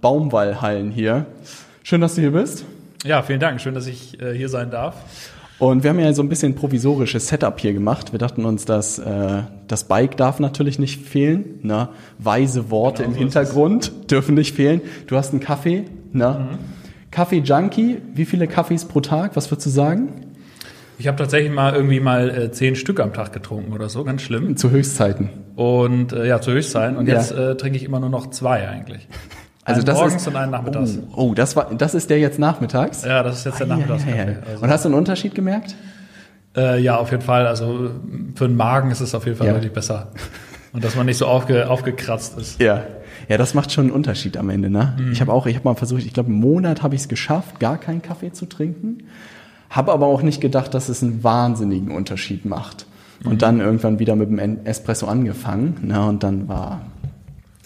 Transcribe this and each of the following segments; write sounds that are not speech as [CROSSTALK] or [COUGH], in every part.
Baumwallhallen hier. Schön, dass du hier bist. Ja, vielen Dank. Schön, dass ich äh, hier sein darf. Und wir haben ja so ein bisschen provisorisches Setup hier gemacht. Wir dachten uns, dass äh, das Bike darf natürlich nicht fehlen. Ne? Weise Worte genau, im so Hintergrund dürfen nicht fehlen. Du hast einen Kaffee. Ne? Mhm. Kaffee Junkie. Wie viele Kaffees pro Tag? Was würdest du sagen? Ich habe tatsächlich mal irgendwie mal äh, zehn Stück am Tag getrunken oder so, ganz schlimm. Zu Höchstzeiten. Und äh, ja, zu Höchstzeiten. Und jetzt äh, trinke ich immer nur noch zwei eigentlich. [LAUGHS] Also einen das morgens ist, und einen nachmittags. Oh, oh, das war, das ist der jetzt nachmittags? Ja, das ist jetzt der ah, Nachmittagskaffee. Ja, ja, ja. Also. Und hast du einen Unterschied gemerkt? Äh, ja, auf jeden Fall. Also für den Magen ist es auf jeden Fall deutlich besser. Und dass man nicht so aufge, aufgekratzt ist. Ja. Ja, das macht schon einen Unterschied am Ende, ne? Mhm. Ich habe auch, ich habe mal versucht, ich glaube, einen Monat habe ich es geschafft, gar keinen Kaffee zu trinken. Habe aber auch nicht gedacht, dass es einen wahnsinnigen Unterschied macht. Und mhm. dann irgendwann wieder mit dem Espresso angefangen, ne? Und dann war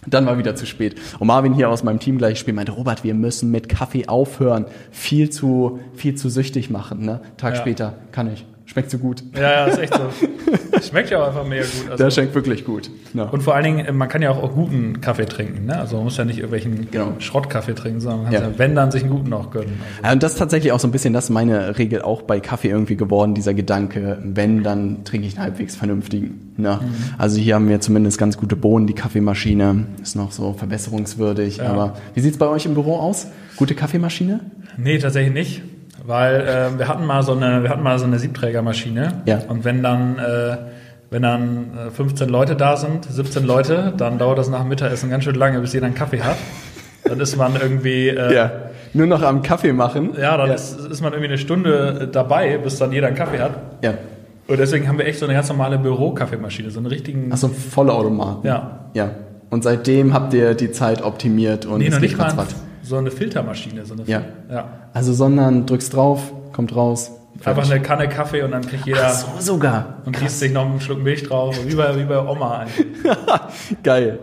dann war wieder zu spät. Und Marvin hier aus meinem Team gleich spielt, meinte, Robert, wir müssen mit Kaffee aufhören. Viel zu, viel zu süchtig machen, ne? Tag ja. später kann ich. Schmeckt so gut. Ja, ja, ist echt so. [LAUGHS] Schmeckt ja auch einfach mega gut. Also Der schmeckt wirklich gut. Ja. Und vor allen Dingen, man kann ja auch, auch guten Kaffee trinken. Ne? Also man muss ja nicht irgendwelchen genau. Schrottkaffee trinken, sondern man kann ja. ja. wenn dann, sich einen guten auch gönnen. Also. Und das ist tatsächlich auch so ein bisschen das meine Regel auch bei Kaffee irgendwie geworden, dieser Gedanke, wenn, dann trinke ich einen halbwegs vernünftigen. Ne? Mhm. Also hier haben wir zumindest ganz gute Bohnen. Die Kaffeemaschine ist noch so verbesserungswürdig. Ja. Aber wie sieht's bei euch im Büro aus? Gute Kaffeemaschine? Nee, tatsächlich nicht. Weil äh, wir hatten mal so eine, wir hatten mal so eine Siebträgermaschine. Ja. Und wenn dann, äh, wenn dann 15 äh, Leute da sind, 17 Leute, dann dauert das nach dem Mittagessen ganz schön lange, bis jeder einen Kaffee hat. Dann ist man irgendwie. Äh, ja. Nur noch am Kaffee machen. Ja, dann ja. Ist, ist man irgendwie eine Stunde dabei, bis dann jeder einen Kaffee hat. Ja. Und deswegen haben wir echt so eine ganz normale Büro-Kaffeemaschine, so einen richtigen. Ach so, volle Automaten. Ja. Ja. Und seitdem habt ihr die Zeit optimiert und nee, es noch nicht mal so eine Filtermaschine. So eine ja. ja. Also, sondern drückst drauf, kommt raus. Einfach eine Kanne Kaffee und dann kriegt jeder. Ach so, sogar. Und kriegst sich noch einen Schluck Milch drauf, wie bei, wie bei Oma eigentlich. [LAUGHS] Geil.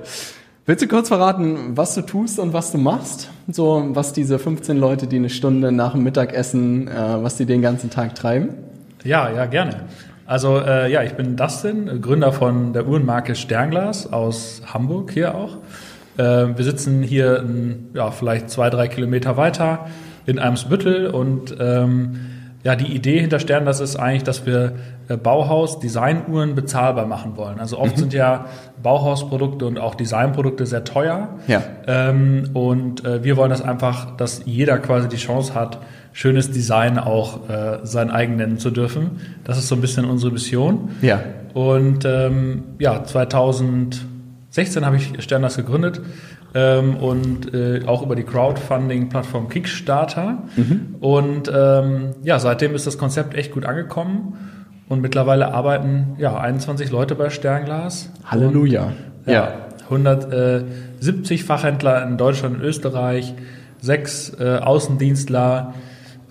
Willst du kurz verraten, was du tust und was du machst? So, was diese 15 Leute, die eine Stunde nach dem Mittagessen, äh, was die den ganzen Tag treiben? Ja, ja, gerne. Also äh, ja, ich bin Dustin, Gründer von der Uhrenmarke Sternglas aus Hamburg hier auch. Äh, wir sitzen hier ja, vielleicht zwei, drei Kilometer weiter in Eimsbüttel und ähm, ja, die Idee hinter Sternglas ist eigentlich, dass wir äh, Bauhaus Designuhren bezahlbar machen wollen. Also oft mhm. sind ja Bauhausprodukte und auch Designprodukte sehr teuer. Ja. Ähm, und äh, wir wollen das einfach, dass jeder quasi die Chance hat, schönes Design auch äh, sein eigen nennen zu dürfen. Das ist so ein bisschen unsere Mission. Ja. Und ähm, ja, 2016 habe ich Sternlas gegründet ähm, und äh, auch über die Crowdfunding-Plattform Kickstarter. Mhm. Und ähm, ja, seitdem ist das Konzept echt gut angekommen und mittlerweile arbeiten ja 21 Leute bei Sternglas. Halleluja. Und, ja. 170 Fachhändler in Deutschland und Österreich, sechs äh, Außendienstler,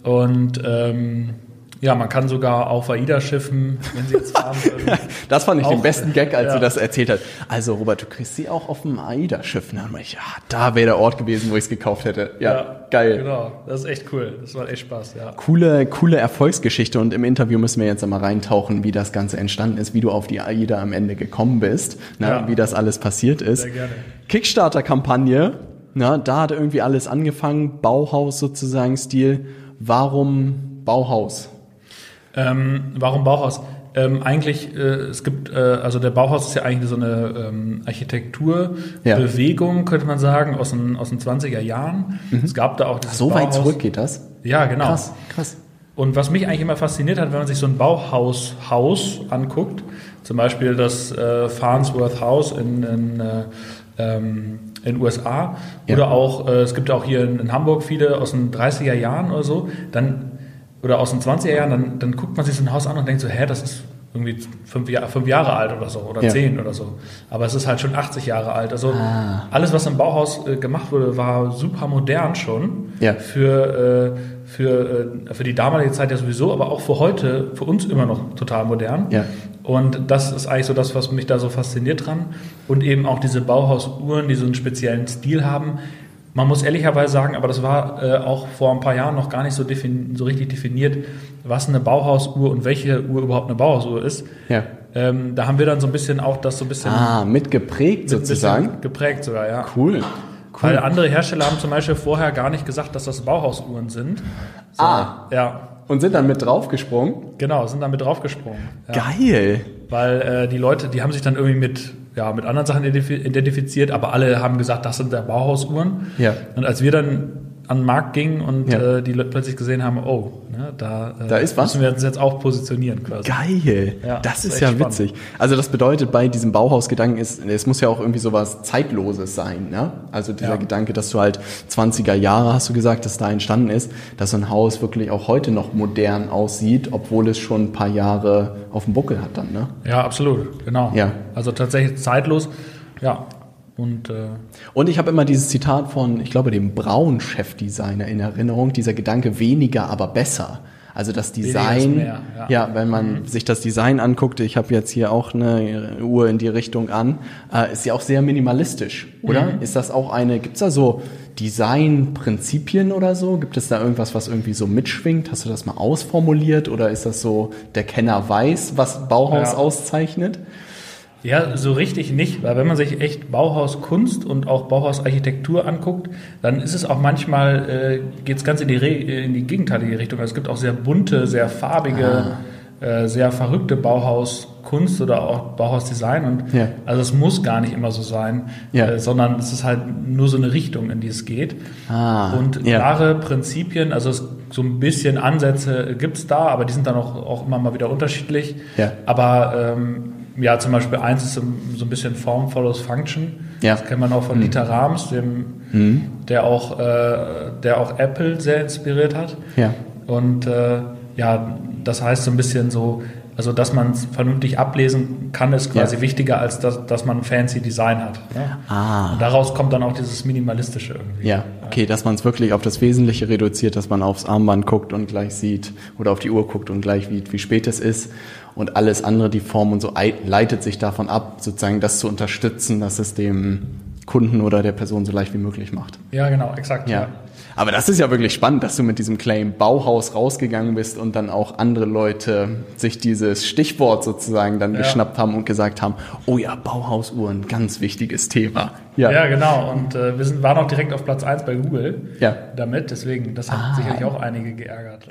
und ähm, ja, man kann sogar auf AIDA-Schiffen, wenn sie jetzt fahren würden. [LAUGHS] das fand ich auch, den besten Gag, als ja. du das erzählt hast. Also, Robert, du kriegst sie auch auf dem AIDA-Schiff. Ich, ja, da wäre der Ort gewesen, wo ich es gekauft hätte. Ja, ja, geil. Genau, das ist echt cool. Das war echt Spaß, ja. Coole, coole Erfolgsgeschichte. Und im Interview müssen wir jetzt einmal reintauchen, wie das Ganze entstanden ist, wie du auf die AIDA am Ende gekommen bist, ne, ja. wie das alles passiert ist. Sehr gerne. Kickstarter-Kampagne, na, da hat irgendwie alles angefangen, Bauhaus sozusagen Stil. Warum Bauhaus? Ähm, warum Bauhaus? Ähm, eigentlich, äh, es gibt, äh, also der Bauhaus ist ja eigentlich so eine ähm, Architekturbewegung, ja. könnte man sagen, aus den, aus den 20er Jahren. Mhm. Es gab da auch dieses Ach, so Bauhaus. weit zurück geht das? Ja, genau. Krass, krass. Und was mich eigentlich immer fasziniert hat, wenn man sich so ein Bauhaus-Haus anguckt, zum Beispiel das äh, Farnsworth House in, in äh, ähm, in USA ja. oder auch, äh, es gibt auch hier in, in, Hamburg viele aus den 30er Jahren oder so, dann oder aus den 20er Jahren, dann, dann guckt man sich so ein Haus an und denkt so, hä, das ist irgendwie fünf, Jahr, fünf Jahre alt oder so oder Ja. zehn oder so. Aber es ist halt schon 80 Jahre alt. Also Ah. alles, was im Bauhaus äh, gemacht wurde, war super modern schon Ja. für, äh, für, äh, für die damalige Zeit ja sowieso, aber auch für heute, für uns immer noch total modern. Ja. Und das ist eigentlich so das, was mich da so fasziniert dran. Und eben auch diese Bauhausuhren, die so einen speziellen Stil haben. Man muss ehrlicherweise sagen, aber das war äh, auch vor ein paar Jahren noch gar nicht so, so richtig definiert, was eine Bauhausuhr und welche Uhr überhaupt eine Bauhausuhr ist. Ja. Ähm, da haben wir dann so ein bisschen auch das so ein bisschen, Ah, mitgeprägt bisschen sozusagen. geprägt sogar, ja. Cool. Weil Cool. andere Hersteller haben zum Beispiel vorher gar nicht gesagt, dass das Bauhausuhren sind. Ah. Ja, Und sind dann mit draufgesprungen. genau, sind damit draufgesprungen. Ja. Geil. Weil äh, die Leute, die haben sich dann irgendwie mit, ja, mit anderen Sachen identif- identifiziert, aber alle haben gesagt, das sind der Bauhausuhren. Ja. Und als wir dann an den Markt gingen und Ja. äh, die Leute plötzlich gesehen haben, oh, ne, da, äh, Da ist was? müssen wir uns jetzt auch positionieren quasi. Geil. Ja, das ist ja spannend. witzig. Also das bedeutet bei diesem Bauhausgedanken ist, es muss ja auch irgendwie sowas Zeitloses sein, ne? Also dieser Ja. Gedanke, dass du halt 20er Jahre, hast du gesagt, dass da entstanden ist, dass so ein Haus wirklich auch heute noch modern aussieht, obwohl es schon ein paar Jahre auf dem Buckel hat dann, ne? Ja, absolut, genau. Ja. Also tatsächlich zeitlos, ja. Und äh, Und ich habe immer dieses Zitat von, ich glaube, dem Braun-Chefdesigner in Erinnerung, dieser Gedanke weniger, aber besser. Also das Design, mehr, ja. ja. Mhm. wenn man sich das Design anguckt, ich habe jetzt hier auch eine Uhr in die Richtung an, äh, ist ja auch sehr minimalistisch, oder? Mhm. Ist das auch eine, gibt's da so Designprinzipien oder so? Gibt es da irgendwas, was irgendwie so mitschwingt? Hast du das mal ausformuliert oder ist das so, der Kenner weiß, was Bauhaus Ja. auszeichnet? Ja, so richtig nicht, weil wenn man sich echt Bauhauskunst und auch Bauhausarchitektur anguckt, dann ist es auch manchmal, äh, geht es ganz in die, Re in die gegenteilige Richtung. Also es gibt auch sehr bunte, sehr farbige, äh, sehr verrückte Bauhauskunst oder auch Bauhausdesign. Und Ja. also es muss gar nicht immer so sein, Ja. äh, sondern es ist halt nur so eine Richtung, in die es geht. Ah, und ja. klare Prinzipien, also es, so ein bisschen Ansätze gibt's da, aber die sind dann auch, auch immer mal wieder unterschiedlich. Ja. Aber ähm, ja, zum Beispiel eins ist so so ein bisschen Form follows Function. Ja. Das kennt man auch von Dieter Rams, dem, Mhm. der, auch, äh, der auch Apple sehr inspiriert hat. Ja. Und äh, ja, das heißt so ein bisschen so, also dass man es vernünftig ablesen kann, ist quasi Ja. wichtiger, als dass, dass man ein fancy Design hat. Ne? Ah. Und daraus kommt dann auch dieses Minimalistische irgendwie. Ja, okay, dass man es wirklich auf das Wesentliche reduziert, dass man aufs Armband guckt und gleich sieht oder auf die Uhr guckt und gleich sieht, wie spät es ist und alles andere, die Form und so ei- leitet sich davon ab, sozusagen das zu unterstützen, dass es dem Kunden oder der Person so leicht wie möglich macht. Ja, genau, exakt. Ja. Aber das ist ja wirklich spannend, dass du mit diesem Claim Bauhaus rausgegangen bist und dann auch andere Leute sich dieses Stichwort sozusagen dann Ja. geschnappt haben und gesagt haben, oh ja, Bauhausuhren, ganz wichtiges Thema. Ja, genau. Und äh, wir sind, waren auch direkt auf Platz 1 bei Google Ja. damit. Deswegen, das hat Ah. sicherlich auch einige geärgert.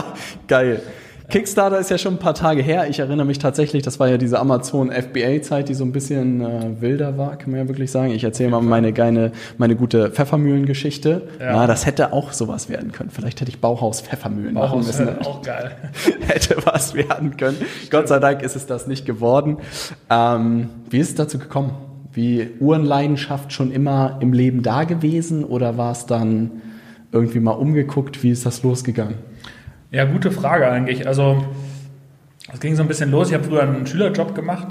[LAUGHS] Geil. Kickstarter ist ja schon ein paar Tage her. Ich erinnere mich tatsächlich, das war ja diese Amazon FBA-Zeit, die so ein bisschen äh, wilder war, kann man ja wirklich sagen. Ich erzähle mal meine geile, meine gute Pfeffermühlen-Geschichte. Ja. Na, das hätte auch sowas werden können. Vielleicht hätte ich Bauhaus Pfeffermühlen machen Bauhaus, müssen. äh, [LAUGHS] auch geil. [LAUGHS] hätte was werden können. Gott sei Dank ist es das nicht geworden. Ähm, wie ist es dazu gekommen? Wie Uhrenleidenschaft schon immer im Leben da gewesen oder war es dann irgendwie mal umgeguckt? Wie ist das losgegangen? Ja, gute Frage eigentlich. Also, es ging so ein bisschen los. Ich habe früher einen Schülerjob gemacht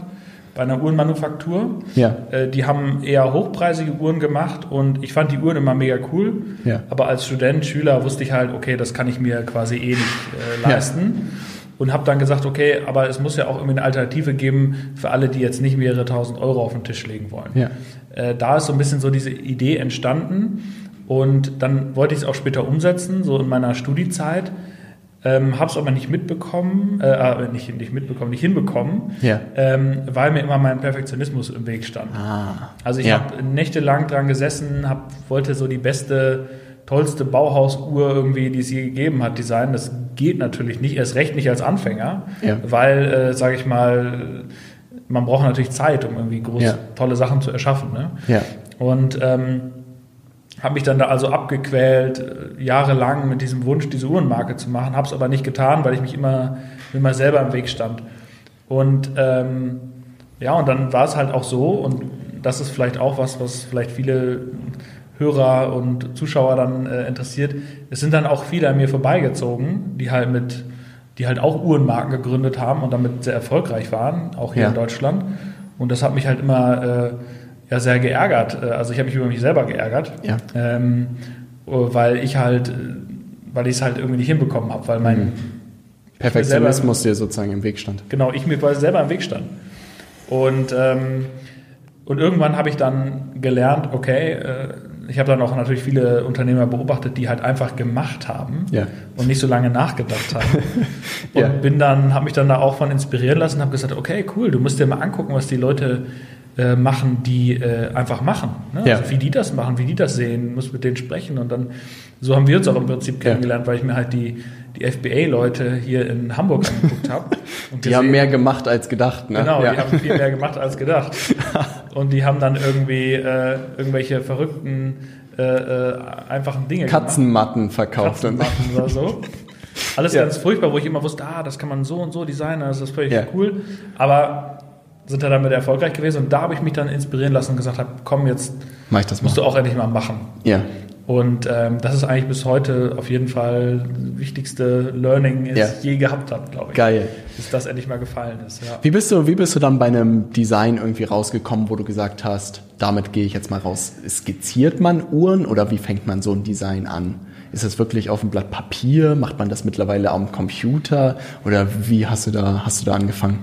bei einer Uhrenmanufaktur. Ja. Äh, Die haben eher hochpreisige Uhren gemacht und ich fand die Uhren immer mega cool. Ja. Aber als Student, Schüler wusste ich halt, okay, das kann ich mir quasi eh nicht äh, Ja. leisten. Und habe dann gesagt, okay, aber es muss ja auch irgendwie eine Alternative geben für alle, die jetzt nicht mehrere tausend Euro auf den Tisch legen wollen. Ja. Äh, da ist so ein bisschen so diese Idee entstanden und dann wollte ich es auch später umsetzen, so in meiner Studiezeit. Ähm, habe es aber nicht mitbekommen, äh, äh, nicht, nicht mitbekommen, nicht hinbekommen, Ja. ähm, weil mir immer mein Perfektionismus im Weg stand. Ah. Also ich Ja. habe nächtelang dran gesessen, hab, wollte so die beste, tollste Bauhausuhr irgendwie, die es je gegeben hat, designen. Das geht natürlich nicht, erst recht nicht als Anfänger, Ja. weil, äh, sage ich mal, man braucht natürlich Zeit, um irgendwie groß tolle Sachen zu erschaffen. Ne? Ja. Und ähm, habe mich dann da also abgequält, äh, jahrelang mit diesem Wunsch, diese Uhrenmarke zu machen, habe es aber nicht getan, weil ich mich immer, immer selber im Weg stand. Und ähm, ja, und dann war es halt auch so, und das ist vielleicht auch was, was vielleicht viele Hörer und Zuschauer dann äh, interessiert. Es sind dann auch viele an mir vorbeigezogen, die halt mit die halt auch Uhrenmarken gegründet haben und damit sehr erfolgreich waren, auch hier Ja. in Deutschland. Und das hat mich halt immer äh, ja, sehr geärgert. Äh, Also ich habe mich über mich selber geärgert, Ja. ähm, weil ich halt, äh, weil ich es halt irgendwie nicht hinbekommen habe, weil mein Perfektionismus dir sozusagen im Weg stand. Genau, ich mir quasi selber im Weg stand. Und, ähm, und irgendwann habe ich dann gelernt, okay, äh, ich habe dann auch natürlich viele Unternehmer beobachtet, die halt einfach gemacht haben Ja. und nicht so lange nachgedacht haben. [LAUGHS] und Ja. bin dann, habe mich dann da auch von inspirieren lassen, habe gesagt, okay, cool, du musst dir mal angucken, was die Leute äh, machen, die äh, einfach machen. Ne? Ja. Also wie die das machen, wie die das sehen, muss mit denen sprechen und dann so haben wir uns auch im Prinzip Ja. kennengelernt, weil ich mir halt die, die FBA-Leute hier in Hamburg angeguckt habe. [LAUGHS] Die haben mehr gemacht als gedacht, ne? Genau, ja. die haben viel mehr gemacht als gedacht. [LAUGHS] Und die haben dann irgendwie äh, irgendwelche verrückten, äh, äh, einfachen Dinge Katzenmatten verkauft. gemacht. Katzenmatten [LAUGHS] oder so. Alles Ja. ganz furchtbar, wo ich immer wusste, ah, das kann man so und so designen, das ist völlig Ja. cool. Aber sind ja damit erfolgreich gewesen und da habe ich mich dann inspirieren lassen und gesagt habe, komm, jetzt Mach ich das mal. musst du auch endlich mal machen. Ja. Und ähm, das ist eigentlich bis heute auf jeden Fall das wichtigste Learning, das Ja. ich je gehabt habe, glaube ich. Geil. Bis das endlich mal gefallen ist. Ja. Wie bist du, wie bist du dann bei einem Design irgendwie rausgekommen, wo du gesagt hast, damit gehe ich jetzt mal raus? Skizziert man Uhren oder wie fängt man so ein Design an? Ist es wirklich auf einem Blatt Papier? Macht man das mittlerweile am Computer? Oder wie hast du da, hast du da angefangen?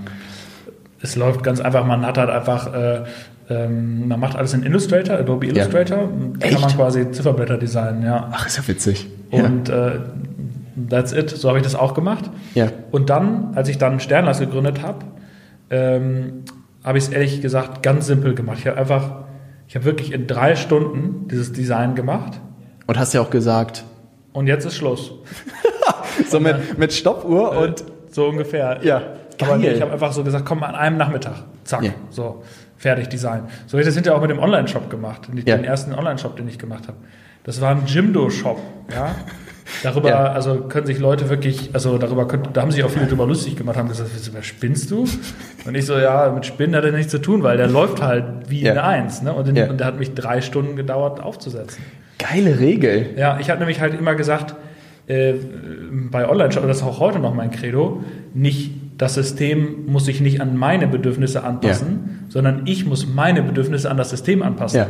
Es läuft ganz einfach, man hat halt einfach, äh, ähm, man macht alles in Illustrator, Adobe Illustrator, und da kann man quasi Zifferblätter designen, ja. Ach, ist ja witzig. Und äh, that's it, so habe ich das auch gemacht. Ja. Und dann, als ich dann Sternlass gegründet habe, ähm, habe ich es ehrlich gesagt ganz simpel gemacht. Ich habe einfach, ich habe wirklich in drei Stunden dieses Design gemacht Und hast ja auch gesagt, und jetzt ist Schluss. [LAUGHS] so mit, mit Stoppuhr und so ungefähr. Ja, Aber geil. nee, ich habe einfach so gesagt, komm, an einem Nachmittag, zack, Ja. so, fertig Design. So habe ich das hinterher auch mit dem Online-Shop gemacht, den, Ja. den ersten Online-Shop, den ich gemacht habe. Das war ein Jimdo-Shop, ja. [LAUGHS] Darüber, Ja. also können sich Leute wirklich, also darüber können, da haben sich auch viele drüber lustig gemacht, haben gesagt, wer spinnst du? Und ich so, ja, mit Spinnen hat er nichts zu tun, weil der läuft halt wie Ja. eine Eins, ne? Und, den, Ja. und der hat mich drei Stunden gedauert aufzusetzen. geile Regel. Ja, ich habe nämlich halt immer gesagt, äh, bei Online-Shop, das ist auch heute noch mein Credo, nicht das System muss sich nicht an meine Bedürfnisse anpassen, sondern ich muss meine Bedürfnisse an das System anpassen. Ja.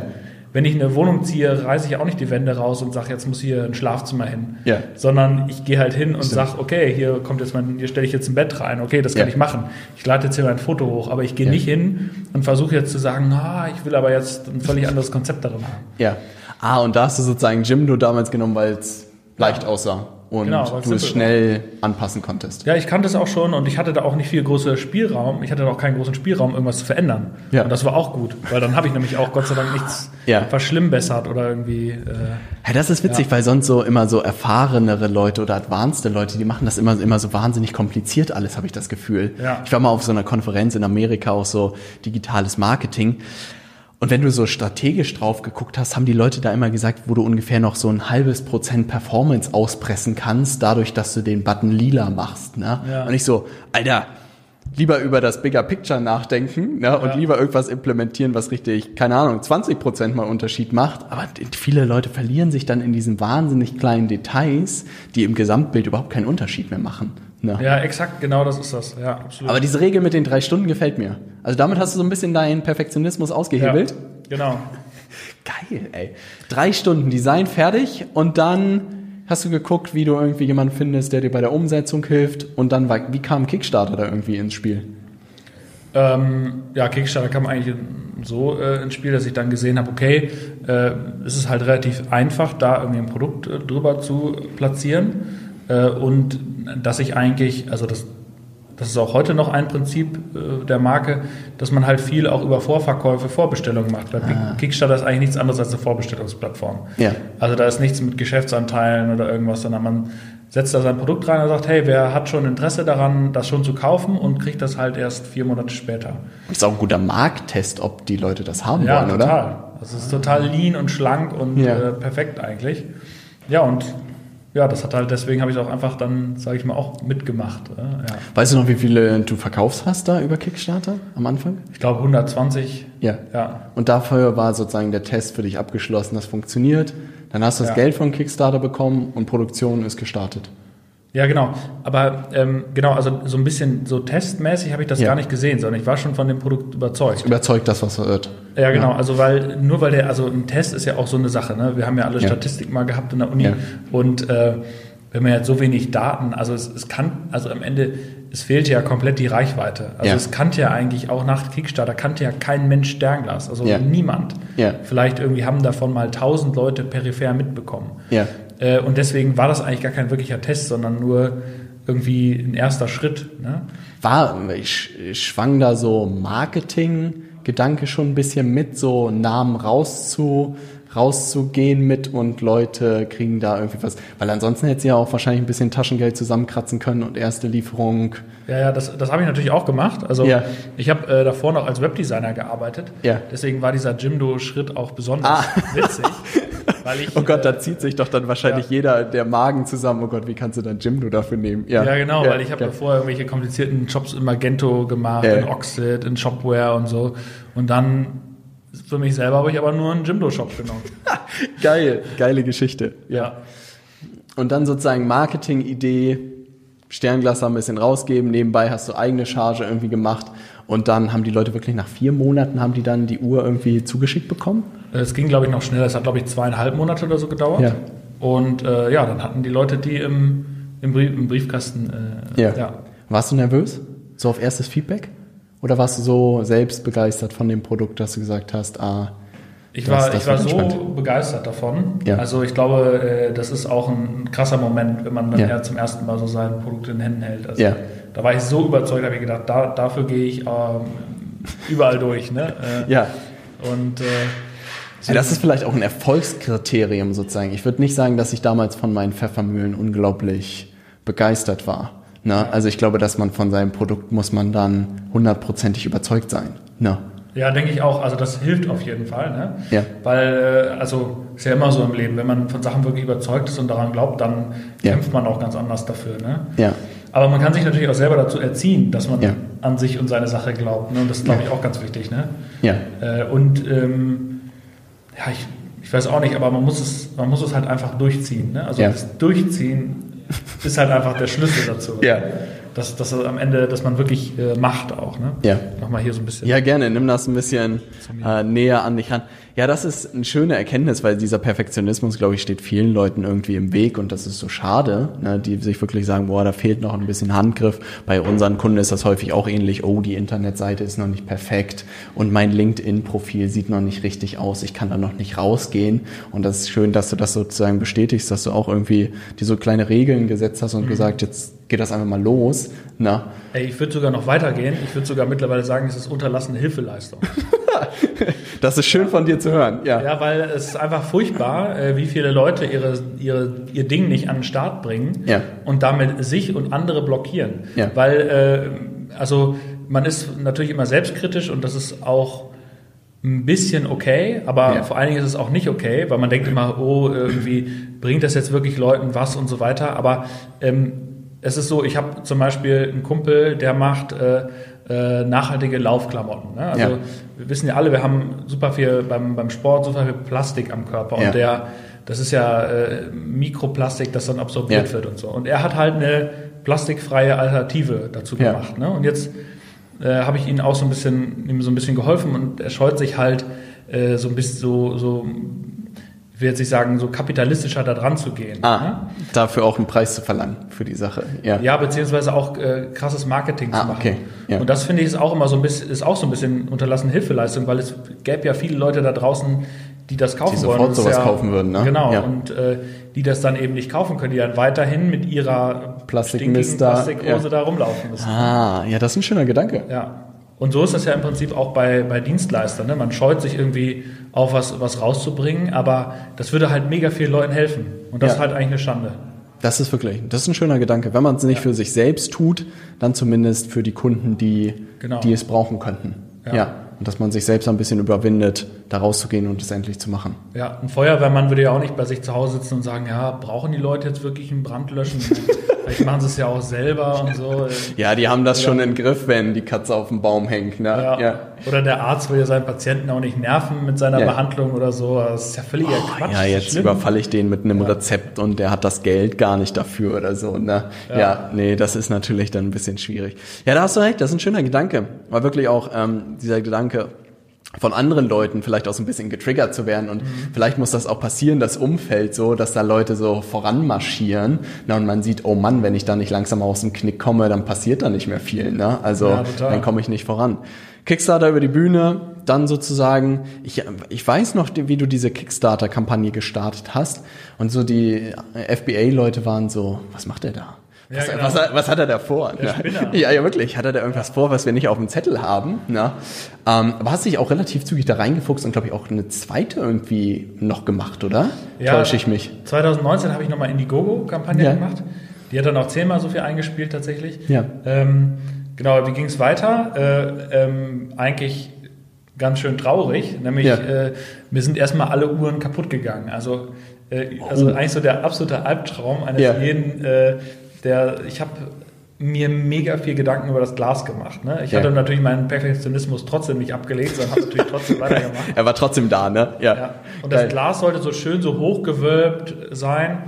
Wenn ich eine Wohnung ziehe, reiße ich auch nicht die Wände raus und sage, jetzt muss hier ein Schlafzimmer hin. Ja. Sondern ich gehe halt hin und sage, okay, hier kommt jetzt mein, hier stelle ich jetzt ein Bett rein, okay, das kann Ja. ich machen. Ich lade jetzt hier mein Foto hoch, aber ich gehe Ja. nicht hin und versuche jetzt zu sagen, ah, ich will aber jetzt ein völlig anderes Konzept darin haben. Ja. Ah, und da hast du sozusagen Jimdo damals genommen, weil es leicht aussah und Genau, du es schnell anpassen konntest. Ja, ich kannte es auch schon und ich hatte da auch nicht viel großer Spielraum. Ich hatte da auch keinen großen Spielraum, irgendwas zu verändern. Ja. Und das war auch gut, weil dann habe ich nämlich auch Gott sei Dank nichts Ja. verschlimmbessert oder irgendwie. Äh, Ja, das ist witzig, weil sonst so immer so erfahrenere Leute oder advanced Leute, die machen das immer, immer so wahnsinnig kompliziert alles, habe ich das Gefühl. Ja. Ich war mal auf so einer Konferenz in Amerika, auch so digitales Marketing. Und wenn du so strategisch drauf geguckt hast, haben die Leute da immer gesagt, wo du ungefähr noch so ein halbes Prozent Performance auspressen kannst, dadurch, dass du den Button lila machst. Ne? Ja. Und ich so, Alter, lieber über das Bigger Picture nachdenken ne? und Ja. lieber irgendwas implementieren, was richtig, keine Ahnung, 20 Prozent mal Unterschied macht. Aber viele Leute verlieren sich dann in diesen wahnsinnig kleinen Details, die im Gesamtbild überhaupt keinen Unterschied mehr machen. Ne? ja, exakt, genau das ist das. Ja, absolut. Aber diese Regel mit den drei Stunden gefällt mir. Also damit hast du so ein bisschen deinen Perfektionismus ausgehebelt. Ja, genau. [LAUGHS] Geil, ey. Drei Stunden Design fertig und dann hast du geguckt, wie du irgendwie jemanden findest, der dir bei der Umsetzung hilft und dann, war, wie kam Kickstarter da irgendwie ins Spiel? Ähm, ja, Kickstarter kam eigentlich so äh, ins Spiel, dass ich dann gesehen habe, okay, äh, es ist halt relativ einfach, da irgendwie ein Produkt äh, drüber zu platzieren und dass ich eigentlich, also das, das ist auch heute noch ein Prinzip äh, der Marke, dass man halt viel auch über Vorverkäufe, Vorbestellungen macht. Weil Kickstarter ist eigentlich nichts anderes als eine Vorbestellungsplattform. Ja. Also da ist nichts mit Geschäftsanteilen oder irgendwas, sondern man setzt da sein Produkt rein und sagt, hey, wer hat schon Interesse daran, das schon zu kaufen und kriegt das halt erst vier Monate später. Das ist auch ein guter Markttest, ob die Leute das haben Ja, wollen, total. oder? Das ist total lean und schlank und Ja. äh, perfekt eigentlich. Ja, und ja, das hat halt, deswegen habe ich es auch einfach dann, sage ich mal, auch mitgemacht. Äh, ja. Weißt du noch, wie viele du verkaufst hast da über Kickstarter am Anfang? Ich glaube 120. Ja. Ja, Und dafür war sozusagen der Test für dich abgeschlossen, das funktioniert. Dann hast du das Ja. Geld von Kickstarter bekommen und Produktion ist gestartet. Ja, genau. Aber ähm, genau, also so ein bisschen so testmäßig habe ich das Ja. gar nicht gesehen, sondern ich war schon von dem Produkt überzeugt. Überzeugt das, was wird. Ja, genau. Also weil nur weil der, also ein Test ist ja auch so eine Sache. Ne? Wir haben ja alle Ja. Statistik mal gehabt in der Uni Ja. und äh, wenn man jetzt so wenig Daten, also es, es kann, also am Ende, es fehlte ja komplett die Reichweite. Also Ja. es kannte ja eigentlich auch nach Kickstarter kannte ja kein Mensch Sternglas, also Ja. niemand. Ja. Vielleicht irgendwie haben davon mal tausend Leute peripher mitbekommen. Ja. Äh, und deswegen war das eigentlich gar kein wirklicher Test, sondern nur irgendwie ein erster Schritt. Ne? War, ich, schwang da so Marketing-Gedanke schon ein bisschen mit, so Namen rauszu, rauszugehen mit und Leute kriegen da irgendwie was. Weil ansonsten hätte sie ja auch wahrscheinlich ein bisschen Taschengeld zusammenkratzen können und erste Lieferung. Ja, ja, das, das habe ich natürlich auch gemacht. Also Ja. ich habe äh, davor noch als Webdesigner gearbeitet. Ja. Deswegen war dieser Jimdo-Schritt auch besonders Ah. witzig. [LAUGHS] Weil ich, Oh Gott, äh, da zieht sich doch dann wahrscheinlich ja. jeder der Magen zusammen. Oh Gott, wie kannst du dann Jimdo dafür nehmen? ja, genau, weil ich habe ja. davor irgendwelche komplizierten Jobs in Magento gemacht, Ja. in Oxid, in Shopware und so. Und dann für mich selber habe ich aber nur einen Jimdo-Shop genommen. [LAUGHS] Geil, geile Geschichte. Ja. Und dann sozusagen Marketing-Idee, Sternglas ein bisschen rausgeben, nebenbei hast du eigene Charge irgendwie gemacht und dann haben die Leute wirklich nach vier Monaten haben die dann die Uhr irgendwie zugeschickt bekommen? Es ging, glaube ich, noch schneller. Es hat, glaube ich, zweieinhalb Monate oder so gedauert. Ja. Und äh, ja, dann hatten die Leute die im, im, Brief, im Briefkasten. Äh, Ja. ja. Warst du nervös? So auf erstes Feedback? Oder warst du so selbst begeistert von dem Produkt, dass du gesagt hast, ah, Ich Das- war, das ich war so entspannt. begeistert davon. Ja. Also ich glaube, äh, das ist auch ein krasser Moment, wenn man dann Ja. zum ersten Mal so sein Produkt in den Händen hält. Also Ja. Da war ich so überzeugt, habe ich gedacht, da, dafür gehe ich ähm, überall durch. Ne? Äh, ja, Und äh, das ist vielleicht auch ein Erfolgskriterium sozusagen. Ich würde nicht sagen, dass ich damals von meinen Pfeffermühlen unglaublich begeistert war. Ne? Also ich glaube, dass man von seinem Produkt muss man dann hundertprozentig überzeugt sein. Ne? Ja, denke ich auch. Also das hilft auf jeden Fall. Ne? Ja. Weil, äh, also ist ja immer so im Leben, wenn man von Sachen wirklich überzeugt ist und daran glaubt, dann Ja. kämpft man auch ganz anders dafür. Ne? Ja, Aber man kann sich natürlich auch selber dazu erziehen, dass man Ja. an sich und seine Sache glaubt. Ne? Und das ist, glaube ich, auch ganz wichtig. Ne? ja, Äh, und ähm, ja, ich, ich weiß auch nicht, aber man muss es, man muss es halt einfach durchziehen. Ne? Also das Durchziehen ist halt einfach der Schlüssel dazu. Ja. Dass, dass am Ende, dass man wirklich äh, macht auch. Ne? Ja. Nochmal hier so ein bisschen. Ja, gerne. Nimm das ein bisschen äh, näher an dich ran. Ja, das ist eine schöne Erkenntnis, weil dieser Perfektionismus, glaube ich, steht vielen Leuten irgendwie im Weg und das ist so schade, ne, die sich wirklich sagen, boah, da fehlt noch ein bisschen Handgriff. Bei unseren Kunden ist das häufig auch ähnlich. Oh, die Internetseite ist noch nicht perfekt und mein LinkedIn-Profil sieht noch nicht richtig aus. Ich kann da noch nicht rausgehen. Und das ist schön, dass du das sozusagen bestätigst, dass du auch irgendwie die so kleine Regeln gesetzt hast und gesagt, jetzt geht das einfach mal los. Na, Ey, ich würde sogar noch weitergehen. Ich würde sogar mittlerweile sagen, es ist unterlassene Hilfeleistung. [LAUGHS] [LAUGHS] das ist schön von dir zu hören. Ja. Ja, weil es ist einfach furchtbar, äh, wie viele Leute ihre, ihre, ihr Ding nicht an den Start bringen Ja. und damit sich und andere blockieren. Ja. Weil, äh, also man ist natürlich immer selbstkritisch und das ist auch ein bisschen okay, aber Ja. vor allen Dingen ist es auch nicht okay, weil man denkt immer, oh, irgendwie bringt das jetzt wirklich Leuten was und so weiter. Aber ähm, es ist so, ich habe zum Beispiel einen Kumpel, der macht äh, äh, nachhaltige Laufklamotten. Ne? Also Ja. wir wissen ja alle, wir haben super viel beim, beim Sport, super viel Plastik am Körper Ja. und der, das ist ja äh, Mikroplastik, das dann absorbiert Ja. wird und so. Und er hat halt eine plastikfreie Alternative dazu gemacht. Ne? Und jetzt äh, habe ich ihm auch so ein bisschen, ihm so ein bisschen geholfen und er scheut sich halt äh, so ein bisschen so, so, ich will jetzt nicht sagen, so kapitalistischer da dran zu gehen. Ah, Ne? dafür auch einen Preis zu verlangen für die Sache. Ja. Ja, beziehungsweise auch äh, krasses Marketing Ah, zu machen. okay, ja. Und das finde ich ist auch immer so ein bisschen, ist auch so ein bisschen unterlassene Hilfeleistung, weil es gäbe ja viele Leute da draußen, die das kaufen Die wollen. sofort ist sowas ja, kaufen würden, ne? Genau. Ja. Und äh, die das dann eben nicht kaufen können, die dann weiterhin mit ihrer Plastikmist stinkigen da, Plastikhose ja. da rumlaufen müssen. Ah, ja, das ist ein schöner Gedanke. Ja. Und so ist das ja im Prinzip auch bei, bei Dienstleistern. Ne? Man scheut sich irgendwie auf was, was rauszubringen, aber das würde halt mega vielen Leuten helfen. Und das Ja. ist halt eigentlich eine Schande. Das ist wirklich, das ist ein schöner Gedanke. Wenn man es nicht für sich selbst tut, dann zumindest für die Kunden, die, Genau. die es brauchen könnten. Ja. Ja. Und dass man sich selbst ein bisschen überwindet, da rauszugehen und es endlich zu machen. Ja, ein Feuerwehrmann würde ja auch nicht bei sich zu Hause sitzen und sagen, ja, brauchen die Leute jetzt wirklich einen Brand löschen? [LAUGHS] Vielleicht machen sie es ja auch selber und so. Ja, die haben das schon im Griff, wenn die Katze auf dem Baum hängt. Ne? Ja. Ja. Oder der Arzt will ja seinen Patienten auch nicht nerven mit seiner Ja. Behandlung oder so. Das ist ja völliger Quatsch. Ja, jetzt schlimm. überfalle ich den mit einem Rezept und der hat das Geld gar nicht dafür oder so. Ne? Ja. nee, das ist natürlich dann ein bisschen schwierig. Ja, da hast du recht, das ist ein schöner Gedanke. War wirklich auch ähm, dieser Gedanke von anderen Leuten vielleicht auch so ein bisschen getriggert zu werden und vielleicht muss das auch passieren, das Umfeld so, dass da Leute so voranmarschieren na, und man sieht, oh Mann, wenn ich da nicht langsam aus dem Knick komme, dann passiert da nicht mehr viel. Ne? Also Ja, dann komme ich nicht voran. Kickstarter über die Bühne, dann sozusagen, ich, ich weiß noch, wie du diese Kickstarter-Kampagne gestartet hast und so die FBA-Leute waren so, was macht er da? Ja, Was, genau. was, was hat er da vor? Ja, ja, wirklich. Hat er da irgendwas vor, was wir nicht auf dem Zettel haben? Ne? Ähm, aber hast dich auch relativ zügig da reingefuchst und, glaube ich, auch eine zweite irgendwie noch gemacht, oder? Ja. Täusche ich mich? 2019 habe ich nochmal Indiegogo-Kampagne Ja. gemacht. Die hat dann auch zehnmal so viel eingespielt tatsächlich. Ja. Ähm, genau, wie ging es weiter? Äh, ähm, eigentlich ganz schön traurig, nämlich Ja. äh, mir sind erstmal alle Uhren kaputt gegangen. Also, äh, also Oh. eigentlich so der absolute Albtraum eines Ja. jeden, äh, der ich habe mir mega viel Gedanken über das Glas gemacht. Ne? Ich Ja. hatte natürlich meinen Perfektionismus trotzdem nicht abgelegt, sondern habe natürlich trotzdem [LAUGHS] weitergemacht. Er war trotzdem da, ne? Ja. Und das Geil. Glas sollte so schön so hochgewölbt sein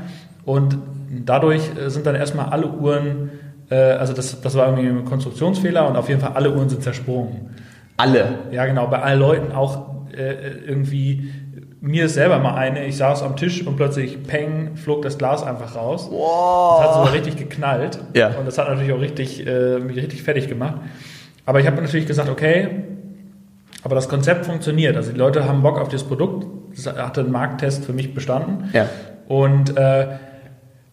und dadurch äh, sind dann erstmal alle Uhren, äh, also das, das war irgendwie ein Konstruktionsfehler und auf jeden Fall alle Uhren sind zersprungen. Alle. Ja, genau, bei allen Leuten auch äh, irgendwie, mir ist selber mal eine, ich saß am Tisch und plötzlich, peng, flog das Glas einfach raus. Das hat sogar richtig geknallt. Ja. Und das hat natürlich auch richtig, äh, mich richtig fertig gemacht. Aber ich habe natürlich gesagt, okay, aber das Konzept funktioniert. Also die Leute haben Bock auf das Produkt. Das hatte einen Markttest für mich bestanden. Ja. Und äh,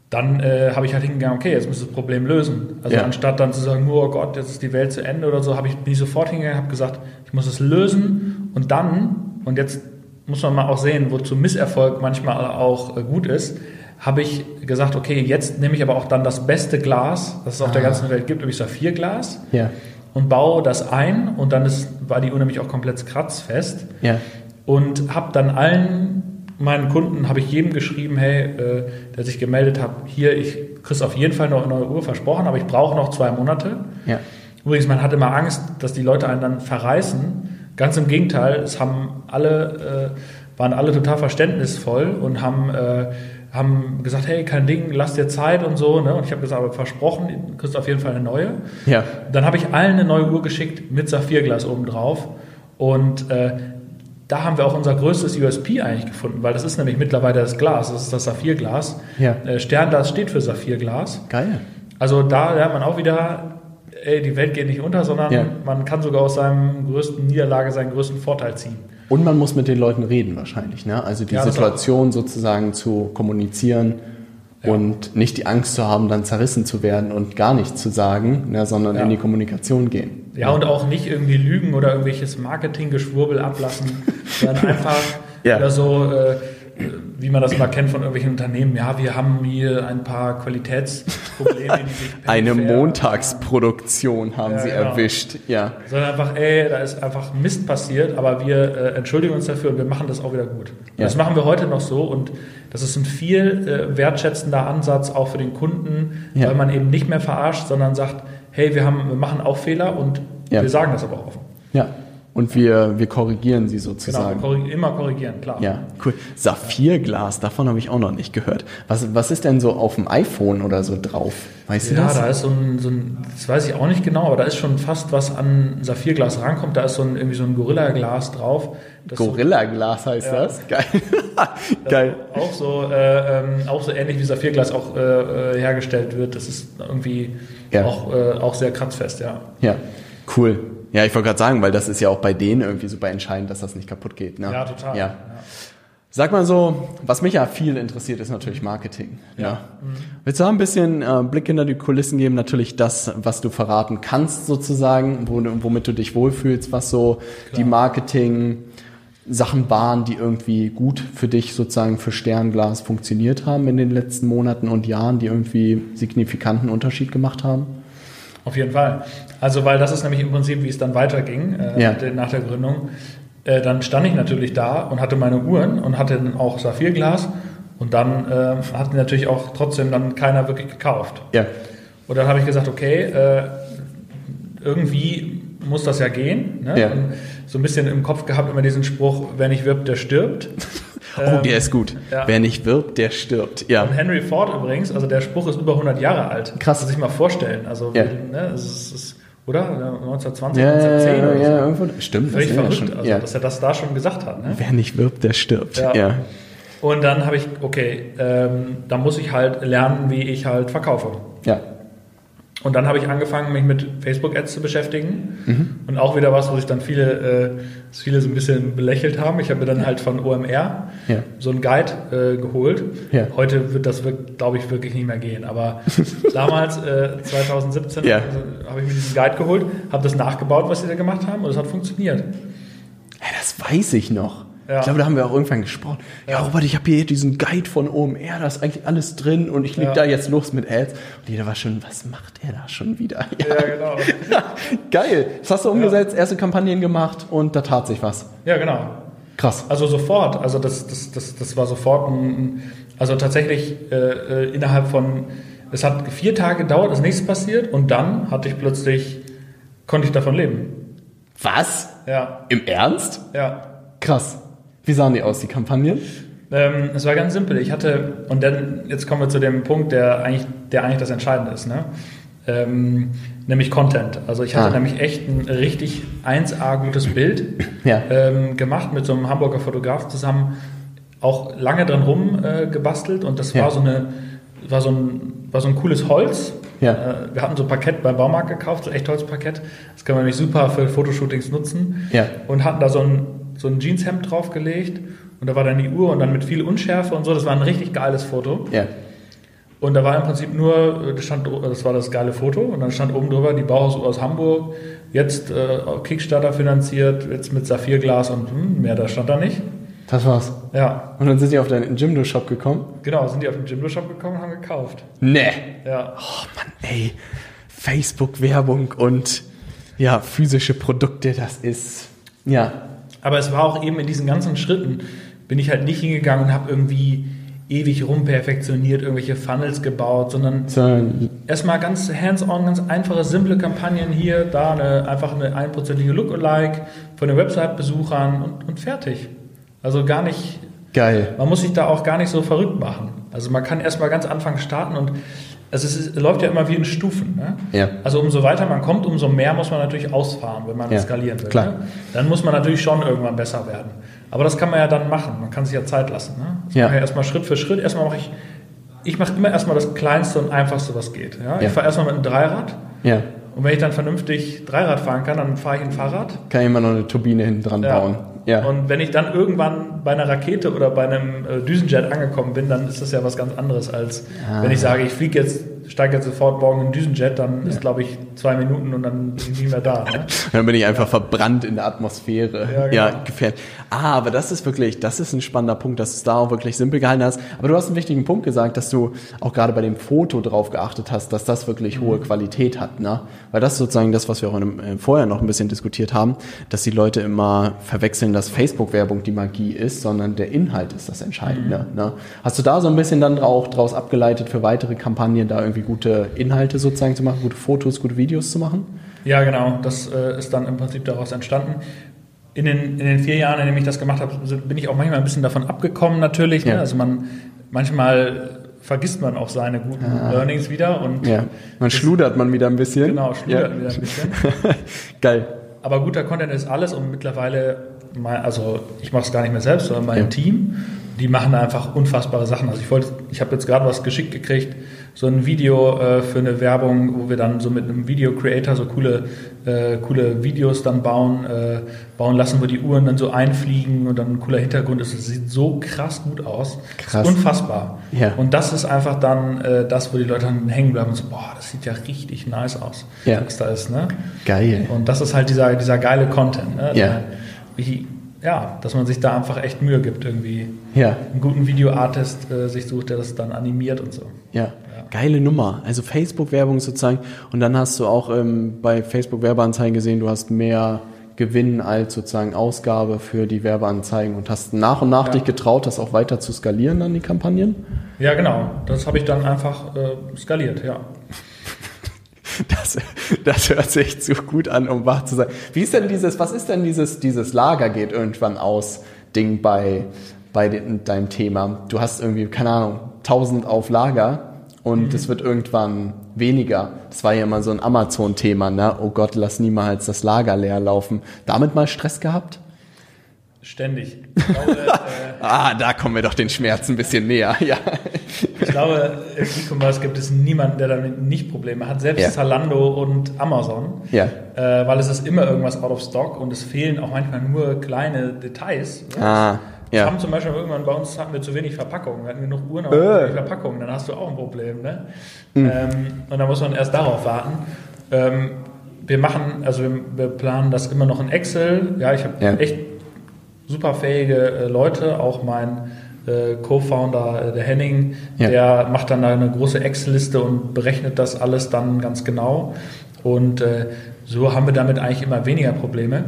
dann äh, habe ich halt hingegangen, okay, jetzt muss das Problem lösen. Also Ja. anstatt dann zu sagen, oh Gott, jetzt ist die Welt zu Ende oder so, habe ich bin ich sofort hingegangen, habe gesagt, ich muss es lösen und dann und jetzt muss man mal auch sehen, wozu Misserfolg manchmal auch äh, gut ist, habe ich gesagt, okay, jetzt nehme ich aber auch dann das beste Glas, das es auf der Ah. ganzen Welt gibt, nämlich Saphirglas Ja. und baue das ein und dann ist, war die Uhr nämlich auch komplett kratzfest Ja. und habe dann allen meinen Kunden, habe ich jedem geschrieben, hey, äh, der sich gemeldet hat, hier, ich krieg's auf jeden Fall noch eine neue Uhr versprochen, aber ich brauche noch zwei Monate. Ja. Übrigens, man hat immer Angst, dass die Leute einen dann verreißen. Ganz im Gegenteil, es haben alle, äh, waren alle total verständnisvoll und haben, äh, haben gesagt, hey, kein Ding, lass dir Zeit und so. Ne? Und ich habe gesagt, aber versprochen, du kriegst auf jeden Fall eine neue. Ja. Dann habe ich allen eine neue Uhr geschickt mit Saphirglas oben drauf. Und äh, da haben wir auch unser größtes USP eigentlich gefunden, weil das ist nämlich mittlerweile das Glas, das ist das Saphirglas. Ja. Äh, Sternglas steht für Saphirglas. Geil. Also da lernt man auch wieder, ey, die Welt geht nicht unter, sondern Ja. man kann sogar aus seinem größten Niederlage seinen größten Vorteil ziehen. Und man muss mit den Leuten reden wahrscheinlich, ne? Also die Ja, Situation sozusagen zu kommunizieren Ja. und nicht die Angst zu haben, dann zerrissen zu werden und gar nichts zu sagen, ne, sondern in die Kommunikation gehen. Ja, und auch nicht irgendwie lügen oder irgendwelches Marketinggeschwurbel ablassen, [LAUGHS] sondern einfach Ja. oder so, äh, wie man das immer kennt von irgendwelchen Unternehmen. Ja, wir haben hier ein paar Qualitätsprobleme, die sich [LAUGHS] Eine Montaksproduktion haben Ja, sie genau. erwischt. Ja. Sondern einfach, ey, da ist einfach Mist passiert, aber wir äh, entschuldigen uns dafür und wir machen das auch wieder gut. Ja. Das machen wir heute noch so und das ist ein viel äh, wertschätzender Ansatz auch für den Kunden, Ja. weil man eben nicht mehr verarscht, sondern sagt, hey, wir, haben, wir machen auch Fehler und wir sagen das aber auch offen. Ja. Und wir, wir korrigieren sie Genau, sozusagen. korrig immer korrigieren, klar. Ja, cool. Saphirglas, davon habe ich auch noch nicht gehört. Was, was ist denn so auf dem iPhone oder so drauf? Weißt du Ja, das? da ist so ein, so ein, das weiß ich auch nicht genau, aber da ist schon fast was an Saphirglas rankommt. Da ist so ein, irgendwie so ein Gorilla-Glas drauf. Gorilla-Glas heißt Ja. das? Geil. das [LAUGHS] Geil. Auch so, äh, ähm, auch so ähnlich wie Saphirglas auch äh, äh, hergestellt wird. Das ist irgendwie Ja. auch, äh, auch sehr kratzfest, ja. Ja, cool. Ja, ich wollte gerade sagen, weil das ist ja auch bei denen irgendwie super entscheidend, dass das nicht kaputt geht. Ne? Ja, total. Ja. Sag mal so, was mich ja viel interessiert, ist natürlich Marketing. Ja. Ne? Willst du da ein bisschen äh, Blick hinter die Kulissen geben? Natürlich das, was du verraten kannst sozusagen, wo, womit du dich wohlfühlst, was so die Marketing Sachen waren, die irgendwie gut für dich sozusagen für Sternglas funktioniert haben in den letzten Monaten und Jahren, die irgendwie signifikanten Unterschied gemacht haben? Auf jeden Fall. Also, weil das ist nämlich im Prinzip, wie es dann weiterging äh, Ja. nach der Gründung. Äh, dann stand ich natürlich da und hatte meine Uhren und hatte dann auch Saphirglas Und dann äh, hat natürlich auch trotzdem dann keiner wirklich gekauft. Ja. Und dann habe ich gesagt, okay, äh, irgendwie muss das ja gehen. Ne? Ja. So ein bisschen im Kopf gehabt immer diesen Spruch, wer nicht wirbt, der stirbt. [LAUGHS] Oh, der ist gut. ja. Wer nicht wirbt, der stirbt. Ja. Und Henry Ford übrigens, also der Spruch ist über 100 Jahre alt. Krass. Du sich mal vorstellen. Also, Ja. ne, es ist, es oder? 1920, Ja, ja, 1910 ja, oder so. ja, irgendwo. Stimmt, Völlig das verrückt, schon. also, dass er das da schon gesagt hat. Ne? Wer nicht wirbt, der stirbt. Ja. Und dann habe ich, okay, ähm, da muss ich halt lernen, wie ich halt verkaufe. Ja. Und dann habe ich angefangen, mich mit Facebook-Ads zu beschäftigen. Mhm. Und auch wieder was, wo sich dann viele, äh, viele so ein bisschen belächelt haben. Ich habe mir dann halt von OMR Ja. so einen Guide äh, geholt. Ja. Heute wird das, glaube ich, wirklich nicht mehr gehen. Aber [LAUGHS] damals, äh, 2017, Ja. also, habe ich mir diesen Guide geholt, habe das nachgebaut, was sie da gemacht haben. Und es hat funktioniert. Das weiß ich noch. Ja. Ich glaube, da haben wir auch irgendwann gesprochen. Ja. Robert, ich habe hier diesen Guide von OMR, da ist eigentlich alles drin und ich leg Ja. da jetzt los mit Ads. Und jeder war schon, was macht er da schon wieder? Ja, [LAUGHS] Ja, genau. geil. Das hast du umgesetzt, erste Kampagnen gemacht und da tat sich was. Ja, genau. Krass. Also sofort, also das, das, das, das war sofort ein, also tatsächlich äh, äh, innerhalb von, es hat vier Tage gedauert, ist nichts passiert und dann hatte ich plötzlich, konnte ich davon leben. Was? Ja, Im Ernst? ja. Krass. Wie sahen die aus, die Kampagnen? Ähm, es war ganz simpel. Ich hatte, und dann, jetzt kommen wir zu dem Punkt, der eigentlich, der eigentlich das Entscheidende ist, ne? Ähm, nämlich Content. Also ich hatte Ah. nämlich echt ein richtig 1A gutes Bild Ja. ähm, gemacht mit so einem Hamburger Fotograf zusammen, auch lange dran rum äh, gebastelt und das Ja. war so eine, war so ein, war so ein cooles Holz. Ja. Äh, wir hatten so ein Parkett beim Baumarkt gekauft, so Echtholzparkett. Das kann man nämlich super für Fotoshootings nutzen. Und hatten da so ein, so ein Jeanshemd draufgelegt und da war dann die Uhr und dann mit viel Unschärfe und so. Das war ein richtig geiles Foto. Ja. Und da war im Prinzip nur, das, stand, das war das geile Foto und dann stand oben drüber die Bauhausuhr aus Hamburg, jetzt äh, Kickstarter finanziert, jetzt mit Saphirglas und hm, mehr, da stand da nicht. Das war's. Ja, Und dann sind die auf deinen Jimdo-Shop gekommen? genau, sind die auf den Jimdo-Shop gekommen und haben gekauft. Nee. Ja, Oh Mann, ey. Facebook-Werbung und ja, physische Produkte, das ist. Ja. Aber es war auch eben in diesen ganzen Schritten, bin ich halt nicht hingegangen und habe irgendwie ewig rumperfektioniert, irgendwelche Funnels gebaut, sondern So, erstmal ganz hands-on, ganz einfache, simple Kampagnen hier, da eine, einfach eine einprozentige Lookalike von den Website-Besuchern und, und fertig. Also gar nicht, geil. man muss sich da auch gar nicht so verrückt machen. Also man kann erstmal ganz Anfang starten und also es ist, läuft ja immer wie in Stufen. Ne? Ja. Also umso weiter man kommt, umso mehr muss man natürlich ausfahren, wenn man Ja, skalieren will. klar. Ne? Dann muss man natürlich schon irgendwann besser werden. Aber das kann man ja dann machen. Man kann sich ja Zeit lassen. Ne? Das Ja. ich erstmal Schritt für Schritt. Erstmal mache ich, ich mache immer erstmal das Kleinste und Einfachste, was geht. Ja? Ja. Ich fahre erstmal mit einem Dreirad. Ja. Und wenn ich dann vernünftig Dreirad fahren kann, dann fahre ich ein Fahrrad. Kann ich immer noch eine Turbine hinten dran bauen. Ja. Und wenn ich dann irgendwann bei einer Rakete oder bei einem äh, Düsenjet angekommen bin, dann ist das ja was ganz anderes, als Ah. wenn ich sage, ich fliege jetzt, steige jetzt sofort morgen in Düsenjet, dann ist, glaube ich, zwei Minuten und dann bin ich nicht mehr da. Ne? [LAUGHS] Dann bin ich einfach verbrannt in der Atmosphäre. Ja, Ja, genau. gefährlich. Ah, aber das ist wirklich, das ist ein spannender Punkt, dass du es da auch wirklich simpel gehalten hast. Aber du hast einen wichtigen Punkt gesagt, dass du auch gerade bei dem Foto drauf geachtet hast, dass das wirklich Mhm. hohe Qualität hat, ne? Weil das ist sozusagen das, was wir auch in äh, vorher noch ein bisschen diskutiert haben, dass die Leute immer verwechseln, dass Facebook-Werbung die Magie ist, sondern der Inhalt ist das Entscheidende. Mhm. Ne? Hast du da so ein bisschen dann auch draus abgeleitet für weitere Kampagnen, da irgendwie gute Inhalte sozusagen zu machen, gute Fotos, gute Videos zu machen? Ja, genau. Das äh, ist dann im Prinzip daraus entstanden. In den, in den vier Jahren, in denen ich das gemacht habe, bin ich auch manchmal ein bisschen davon abgekommen natürlich. Ne? Ja. Also man manchmal vergisst man auch seine guten Learnings wieder und Ja, man schludert man wieder ein bisschen. genau, schludert ja. wieder ein bisschen. [LAUGHS] Geil. Aber guter Content ist alles und mittlerweile, mein, also ich mache es gar nicht mehr selbst, sondern mein Ja. Team, die machen einfach unfassbare Sachen. Also ich wollte, ich habe jetzt gerade was geschickt gekriegt, so ein Video äh, für eine Werbung, wo wir dann so mit einem Video Creator so coole, äh, coole Videos dann bauen, äh, bauen lassen, wo die Uhren dann so einfliegen und dann ein cooler Hintergrund ist. Es sieht so krass gut aus. Krass. Ist unfassbar. Ja. Und das ist einfach dann äh, das, wo die Leute dann hängen bleiben und so, boah, das sieht ja richtig nice aus, Ja. was da ist, ne? Geil. Und das ist halt dieser, dieser geile Content. Ne? Ja. Der, wie, ja, dass man sich da einfach echt Mühe gibt, irgendwie Ja, einen guten Videoartist äh, sich sucht, der das dann animiert und so. ja. Geile Nummer. Also Facebook-Werbung sozusagen. Und dann hast du auch ähm, bei Facebook-Werbeanzeigen gesehen, du hast mehr Gewinn als sozusagen Ausgabe für die Werbeanzeigen und hast nach und nach Ja. dich getraut, das auch weiter zu skalieren, dann die Kampagnen? Ja, genau. Das habe ich dann einfach äh, skaliert, ja. Das, das hört sich zu gut an, um wahr zu sein. Wie ist denn dieses, was ist denn dieses, dieses Lager geht irgendwann aus Ding bei, bei de- deinem Thema? Du hast irgendwie, keine Ahnung, 1000 auf Lager und es wird irgendwann weniger. Das war ja immer so ein Amazon-Thema, ne? Oh Gott, lass niemals das Lager leer laufen. Damit mal Stress gehabt? Ständig. [LAUGHS] Glaube, äh, Ah, da kommen wir doch den Schmerz ein bisschen näher. Ja. Ich glaube im E-Commerce gibt es niemanden, der damit nicht Probleme hat. Selbst Ja. Zalando und Amazon. Ja. Äh, weil es ist immer irgendwas out of stock und es fehlen auch manchmal nur kleine Details. Ah, Wir ja. haben zum Beispiel irgendwann bei uns hatten wir zu wenig Verpackungen. Wir hatten genug Uhren, Äh. aber zu wenig Verpackungen. Dann hast du auch ein Problem. Ne? Ähm, und da muss man erst darauf warten. Ähm, wir machen, also wir, wir planen das immer noch in Excel. Ja, ich habe Ja. echt super fähige äh, Leute, auch mein äh, Co-Founder, äh, der Henning, Ja. der macht dann da eine große Excel-Liste und berechnet das alles dann ganz genau. Und äh, so haben wir damit eigentlich immer weniger Probleme.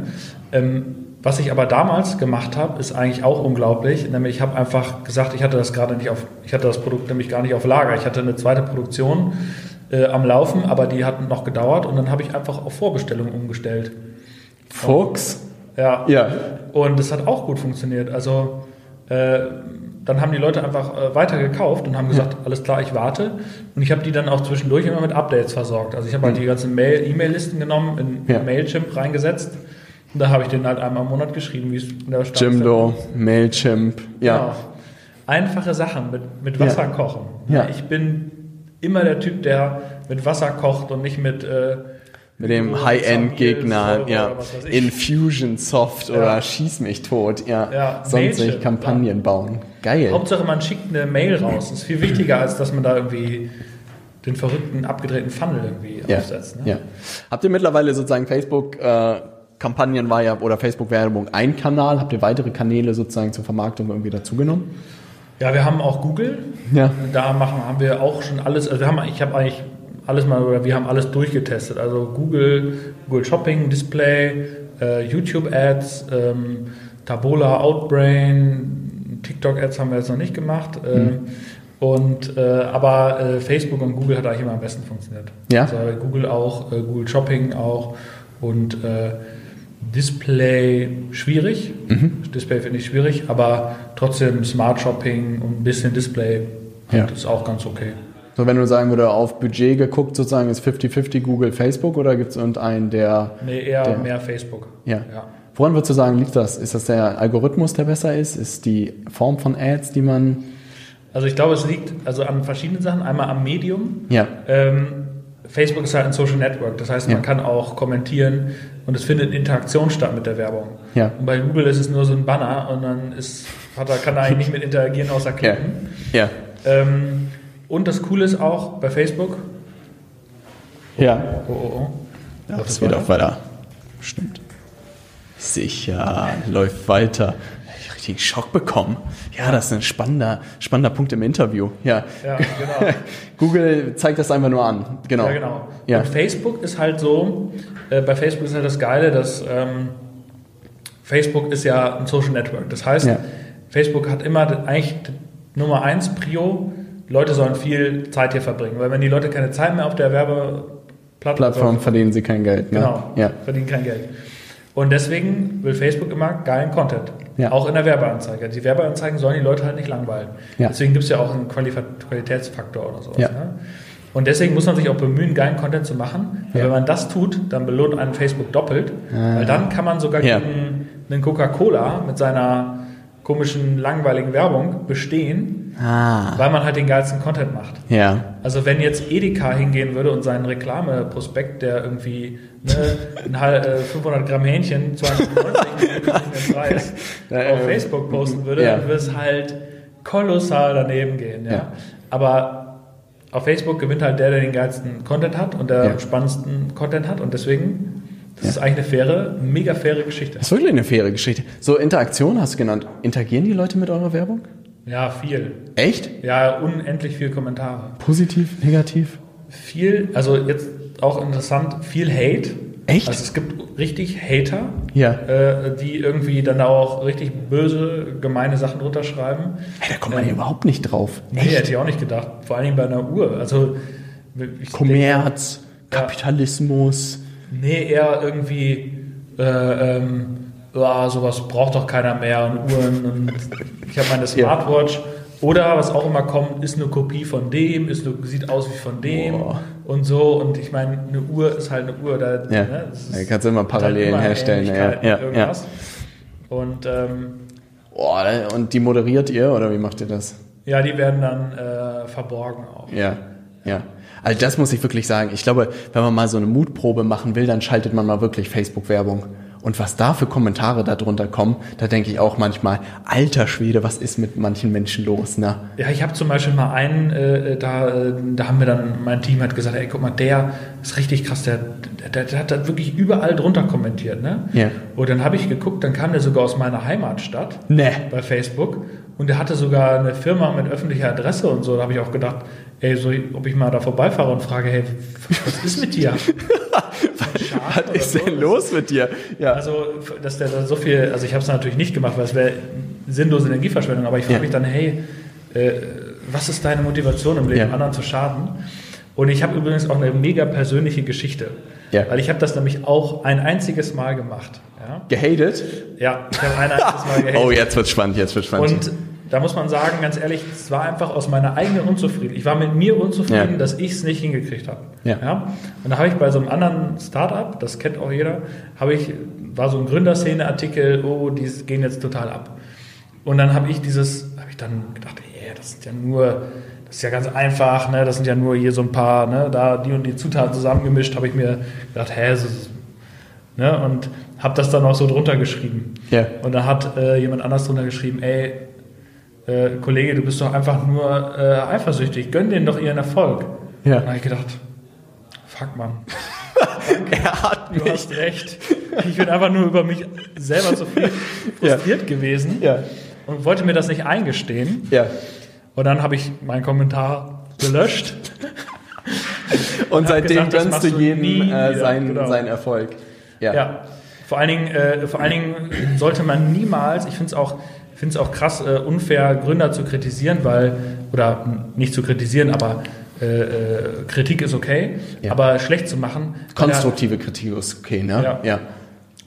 Ähm, was ich aber damals gemacht habe, ist eigentlich auch unglaublich. Nämlich ich habe einfach gesagt, ich hatte das gerade nicht auf, ich hatte das Produkt nämlich gar nicht auf Lager. Ich hatte eine zweite Produktion äh, am Laufen, aber die hat noch gedauert und dann habe ich einfach auf Vorbestellung umgestellt. Fuchs? Ja. Ja. Und das hat auch gut funktioniert. Also äh, dann haben die Leute einfach äh, weiter gekauft und haben gesagt, alles klar, ich warte. Und ich habe die dann auch zwischendurch immer mit Updates versorgt. Also ich habe halt die ganzen Mail- E-Mail-Listen genommen, in Ja. Mailchimp reingesetzt. Und da habe ich denen halt einmal im Monat geschrieben, wie es in der Stadt Jimdo, Mailchimp. Ja. Genau. Einfache Sachen mit, mit Wasser kochen. Ja. Ich bin immer der Typ, der mit Wasser kocht und nicht mit äh, Mit dem High-End-Gegner, ja. Infusion Soft Ja. oder Schieß mich tot, ja. Ja, Sonst nicht Kampagnen bauen. Geil. Hauptsache, man schickt eine Mail raus. Das ist viel wichtiger, als dass man da irgendwie den verrückten, abgedrehten Funnel irgendwie Ja. aufsetzt. Ne? ja. Habt ihr mittlerweile sozusagen Facebook äh, Kampagnen war ja oder Facebook Werbung ein Kanal? Habt ihr weitere Kanäle sozusagen zur Vermarktung irgendwie dazugenommen? Ja, wir haben auch Google. Ja. Da machen, haben wir auch schon alles, also wir haben, ich habe eigentlich alles mal, oder wir haben alles durchgetestet. Also Google, Google Shopping, Display, äh, YouTube Ads, ähm, Tabola, Outbrain, TikTok Ads haben wir jetzt noch nicht gemacht. Ähm, Und äh, aber äh, Facebook und Google hat eigentlich immer am besten funktioniert. Ja. Also Google auch, äh, Google Shopping auch und äh, Display schwierig. Display finde ich schwierig, aber trotzdem Smart Shopping und ein bisschen Display Ja. ist auch ganz okay. So, wenn du sagen würde, auf Budget geguckt, sozusagen ist 50-50 Google, Facebook oder gibt es irgendeinen, der. Nee, eher Der- mehr Facebook. Ja. Ja. Woran würdest du sagen, liegt das? Ist das der Algorithmus, der besser ist? Ist die Form von Ads, die man. Also ich glaube, es liegt also an verschiedenen Sachen. Einmal am Medium. Ja. Ähm, Facebook ist halt ein Social Network. Das heißt, man Ja. kann auch kommentieren und es findet Interaktion statt mit der Werbung. Ja. Und bei Google ist es nur so ein Banner und dann ist, hat er, kann er eigentlich nicht mit interagieren, außer Ja. klicken. Ja. Ähm, und das Coole ist auch bei Facebook. Ja. Oh, oh, oh. Ja, Läuft das geht weiter? auch weiter. Stimmt. Sicher, läuft weiter. Ich richtig Schock bekommen. Ja, das ist ein spannender, spannender Punkt im Interview. Ja. Ja, genau. [LAUGHS] Google zeigt das einfach nur an. Genau. Ja, genau. Ja. Und Facebook ist halt so, äh, bei Facebook ist halt das Geile, dass ähm, Facebook ist ja ein Social Network. Das heißt, Ja. Facebook hat immer eigentlich Nummer eins Prio, Leute sollen viel Zeit hier verbringen. Weil wenn die Leute keine Zeit mehr auf der Werbeplattform Plattform verdienen sie kein Geld. Ne? Genau, Ja. verdienen kein Geld. Und deswegen will Facebook immer geilen Content. Ja. Auch in der Werbeanzeige. Die Werbeanzeigen sollen die Leute halt nicht langweilen. Ja. Deswegen gibt es ja auch einen Qualif- Qualitätsfaktor oder sowas. Ja. Ne? Und deswegen muss man sich auch bemühen, geilen Content zu machen. Weil Ja. Wenn man das tut, dann belohnt einen Facebook doppelt. Weil dann kann man sogar gegen einen Coca-Cola mit seiner komischen, langweiligen Werbung bestehen, Ah. weil man halt den geilsten Content macht. Ja. Also wenn jetzt Edeka hingehen würde und seinen Reklameprospekt, der irgendwie ne, ein halb, äh, 500 Gramm Hähnchen, 290 den Preis, Ja, auf Facebook posten würde, ja. dann würde es halt kolossal daneben gehen. Ja? Ja. Aber auf Facebook gewinnt halt der, der den geilsten Content hat und der Ja. spannendsten Content hat und deswegen, das ist eigentlich eine faire, mega faire Geschichte. Das ist wirklich eine faire Geschichte. So, Interaktion hast du genannt. Interagieren die Leute mit eurer Werbung? Ja, viel. Echt? Ja, unendlich viel Kommentare. Positiv, negativ? viel, also jetzt auch interessant, viel Hate, Echt? Also es gibt richtig Hater, Ja. äh, die irgendwie dann auch richtig böse, gemeine Sachen drunter schreiben. Hey, da kommt man ja überhaupt nicht drauf. Nee, hätte ich auch nicht gedacht. Vor allen Dingen bei einer Uhr. Also ich Kommerz, Ja. Kapitalismus. Nee, eher irgendwie, äh, ähm, ja, sowas braucht doch keiner mehr und Uhren und ich habe meine [LAUGHS] Smartwatch. Oder was auch immer kommt, ist eine Kopie von dem, ist eine, sieht aus wie von dem Boah. und so. Und ich meine, eine Uhr ist halt eine Uhr. Da, Ja. ne, Da kannst du immer Parallelen immer herstellen. Ja, ja, ja. Und ähm, Oh, und die moderiert ihr oder wie macht ihr das? ja, die werden dann äh, verborgen auch. Ja, ja. Also das muss ich wirklich sagen. Ich glaube, wenn man mal so eine Mutprobe machen will, dann schaltet man mal wirklich Facebook-Werbung. Und was da für Kommentare darunter kommen, da denke ich auch manchmal, alter Schwede, was ist mit manchen Menschen los, ne? Ja, ich habe zum Beispiel mal einen, äh, da, äh, da haben wir dann, mein Team hat gesagt, ey, guck mal, der ist richtig krass, der, der, der hat da wirklich überall drunter kommentiert, ne? Ja. Und dann habe ich geguckt, dann kam der sogar aus meiner Heimatstadt Ne. bei Facebook und der hatte sogar eine Firma mit öffentlicher Adresse und so. Da habe ich auch gedacht, ey, so, ob ich mal da vorbeifahre und frage, hey, was ist mit dir? [LAUGHS] Was ist denn los mit dir? Ja. Also, dass der da so viel, also ich habe es natürlich nicht gemacht, weil es wäre sinnlose Energieverschwendung, aber ich frage Ja. mich dann, hey, äh, was ist deine Motivation im Leben, Ja. anderen zu schaden? Und ich habe übrigens auch eine mega persönliche Geschichte, Ja. weil ich habe das nämlich auch ein einziges Mal gemacht. Ja, Gehatet? ja ich habe ein einziges Mal [LAUGHS] gehatet. Oh, jetzt wird's spannend, jetzt wird's spannend. Und da muss man sagen, ganz ehrlich, es war einfach aus meiner eigenen Unzufriedenheit. Ich war mit mir unzufrieden, Ja. dass ich es nicht hingekriegt habe. Ja. Und da habe ich bei so einem anderen Startup, das kennt auch jeder, habe ich, war so ein Gründerszene-Artikel, oh, die gehen jetzt total ab. Und dann habe ich dieses, habe ich dann gedacht, ey, das ist ja nur, das ist ja ganz einfach, ne? das sind ja nur hier so ein paar, ne? da die und die Zutaten zusammengemischt, habe ich mir gedacht, hä, ist, ne? und habe das dann auch so drunter geschrieben. Ja. Und da hat äh, jemand anders drunter geschrieben, ey, äh, Kollege, du bist doch einfach nur äh, eifersüchtig, gönn denen doch ihren Erfolg. Ja. Und da habe ich gedacht, fuck man, [LAUGHS] er hat du hast recht. Ich bin einfach nur über mich selber so viel Ja. frustriert gewesen Ja. und wollte mir das nicht eingestehen. Ja. Und dann habe ich meinen Kommentar gelöscht. [LAUGHS] Und seitdem gesagt, gönnst du jedem nie äh, seinen, Genau. seinen Erfolg. Ja. Ja. Vor allen Dingen, äh, vor allen Dingen sollte man niemals, ich finde es auch, finde es auch krass äh, unfair, Gründer zu kritisieren, weil, oder nicht zu kritisieren, aber äh, äh, Kritik ist okay, Ja. aber schlecht zu machen. weil er- Konstruktive Kritik ist okay, ne? Ja. ja.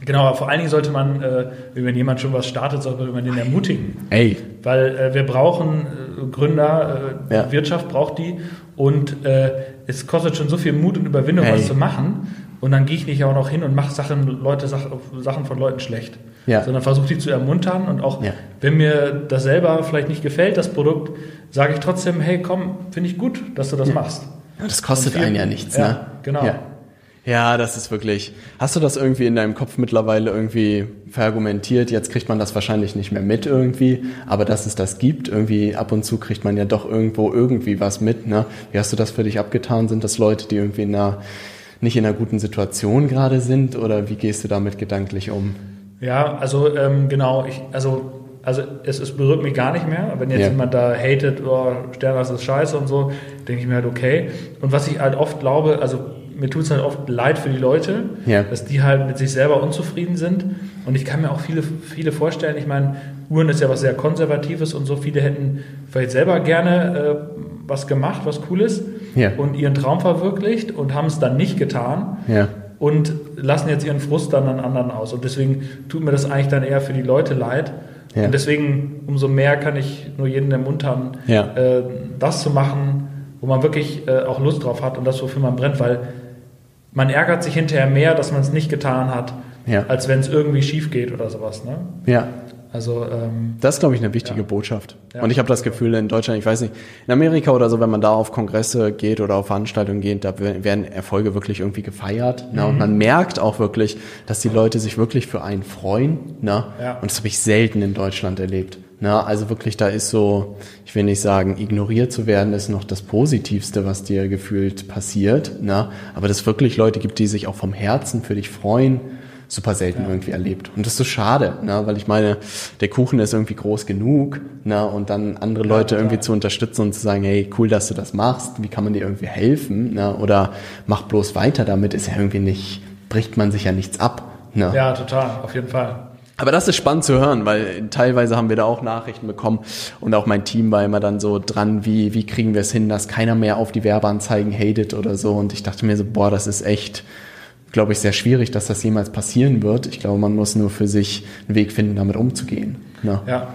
Genau, aber vor allen Dingen sollte man, äh, wenn jemand schon was startet, sollte man den ermutigen. Ey. Weil äh, wir brauchen äh, Gründer, äh, Ja. Wirtschaft braucht die und es kostet schon so viel Mut und Überwindung, Hey. was zu machen. Und dann gehe ich nicht auch noch hin und mache Sachen, Leute, Sach, Sachen von Leuten schlecht. Ja. Sondern versuche die zu ermuntern und auch, Ja. wenn mir das selber vielleicht nicht gefällt, das Produkt, sage ich trotzdem, hey, komm, finde ich gut, dass du das machst. Ja, Das kostet viel- einen ja nichts, Ja, ne? genau. Ja. ja, das ist wirklich. Hast du das irgendwie in deinem Kopf mittlerweile irgendwie verargumentiert? Jetzt kriegt man das wahrscheinlich nicht mehr mit irgendwie, aber dass es das gibt, irgendwie ab und zu kriegt man ja doch irgendwo irgendwie was mit, ne? Wie hast du das für dich abgetan? Sind das Leute, die irgendwie in einer, nicht in einer guten Situation gerade sind oder wie gehst du damit gedanklich um? Ja, also ähm, genau, ich, also, also es, es berührt mich gar nicht mehr. Wenn jetzt Ja. jemand da hatet, oh, Sternwas ist scheiße und so, denke ich mir halt, okay. Und was ich halt oft glaube, also mir tut es halt oft leid für die Leute, Ja. dass die halt mit sich selber unzufrieden sind. Und ich kann mir auch viele, viele vorstellen, ich meine, Uhren ist ja was sehr Konservatives und so, viele hätten vielleicht selber gerne äh, was gemacht, was Cooles Ja. und ihren Traum verwirklicht und haben es dann nicht getan Ja. Und lassen jetzt ihren Frust dann an anderen aus. Und deswegen tut mir das eigentlich dann eher für die Leute leid. Ja. Und deswegen umso mehr kann ich nur jeden ermuntern, Ja. äh, das zu machen, wo man wirklich äh, auch Lust drauf hat und das, wofür man brennt, weil man ärgert sich hinterher mehr, dass man es nicht getan hat, Ja. als wenn es irgendwie schief geht oder sowas. Ne? Ja. Also ähm, Das ist, glaube ich, eine wichtige Ja. Botschaft. Ja. Und ich habe das Gefühl, in Deutschland, ich weiß nicht, in Amerika oder so, wenn man da auf Kongresse geht oder auf Veranstaltungen geht, da werden Erfolge wirklich irgendwie gefeiert. Ne? Mhm. Und man merkt auch wirklich, dass die Leute sich wirklich für einen freuen. Ne? Ja. Und das habe ich selten in Deutschland erlebt. Ne? Also wirklich, da ist so, ich will nicht sagen, ignoriert zu werden, ist noch das Positivste, was dir gefühlt passiert. Ne? Aber dass es wirklich Leute gibt, die sich auch vom Herzen für dich freuen super selten irgendwie erlebt. Und das ist so schade, ne? weil ich meine, der Kuchen ist irgendwie groß genug ne? und dann andere Leute irgendwie zu unterstützen und zu sagen, hey, cool, dass du das machst, wie kann man dir irgendwie helfen ne? oder mach bloß weiter damit, ist ja irgendwie nicht bricht man sich ja nichts ab. Ne? Ja, total, auf jeden Fall. Aber das ist spannend zu hören, weil teilweise haben wir da auch Nachrichten bekommen und auch mein Team war immer dann so dran, wie, wie kriegen wir es hin, dass keiner mehr auf die Werbeanzeigen hatet oder so. Und ich dachte mir so, boah, das ist echt, glaube ich, sehr schwierig, dass das jemals passieren wird. Ich glaube, man muss nur für sich einen Weg finden, damit umzugehen. Ne? Ja.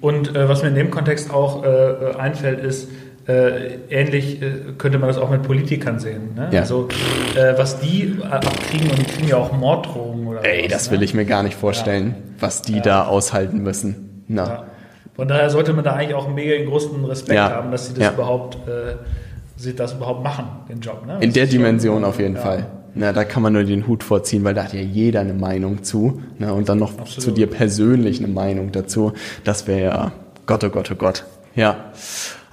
Und äh, was mir in dem Kontext auch äh, einfällt, ist, äh, ähnlich äh, könnte man das auch mit Politikern sehen. Ne? Ja. Also äh, was die abkriegen und die kriegen ja auch Morddrohungen oder Ey, was, das ne? will ich mir gar nicht vorstellen, was die Ja. da aushalten müssen. Na. Ja. Von daher sollte man da eigentlich auch einen mega großen Respekt Ja. haben, dass sie das Ja. überhaupt, äh, sie das überhaupt machen, den Job. Ne? In der Dimension auf jeden ja. Fall. Na, da kann man nur den Hut vorziehen, weil da hat ja jeder eine Meinung zu. Ne? Und dann noch Absolut. zu dir persönlich eine Meinung dazu. Das wäre ja Gott, oh Gott, oh Gott. Ja.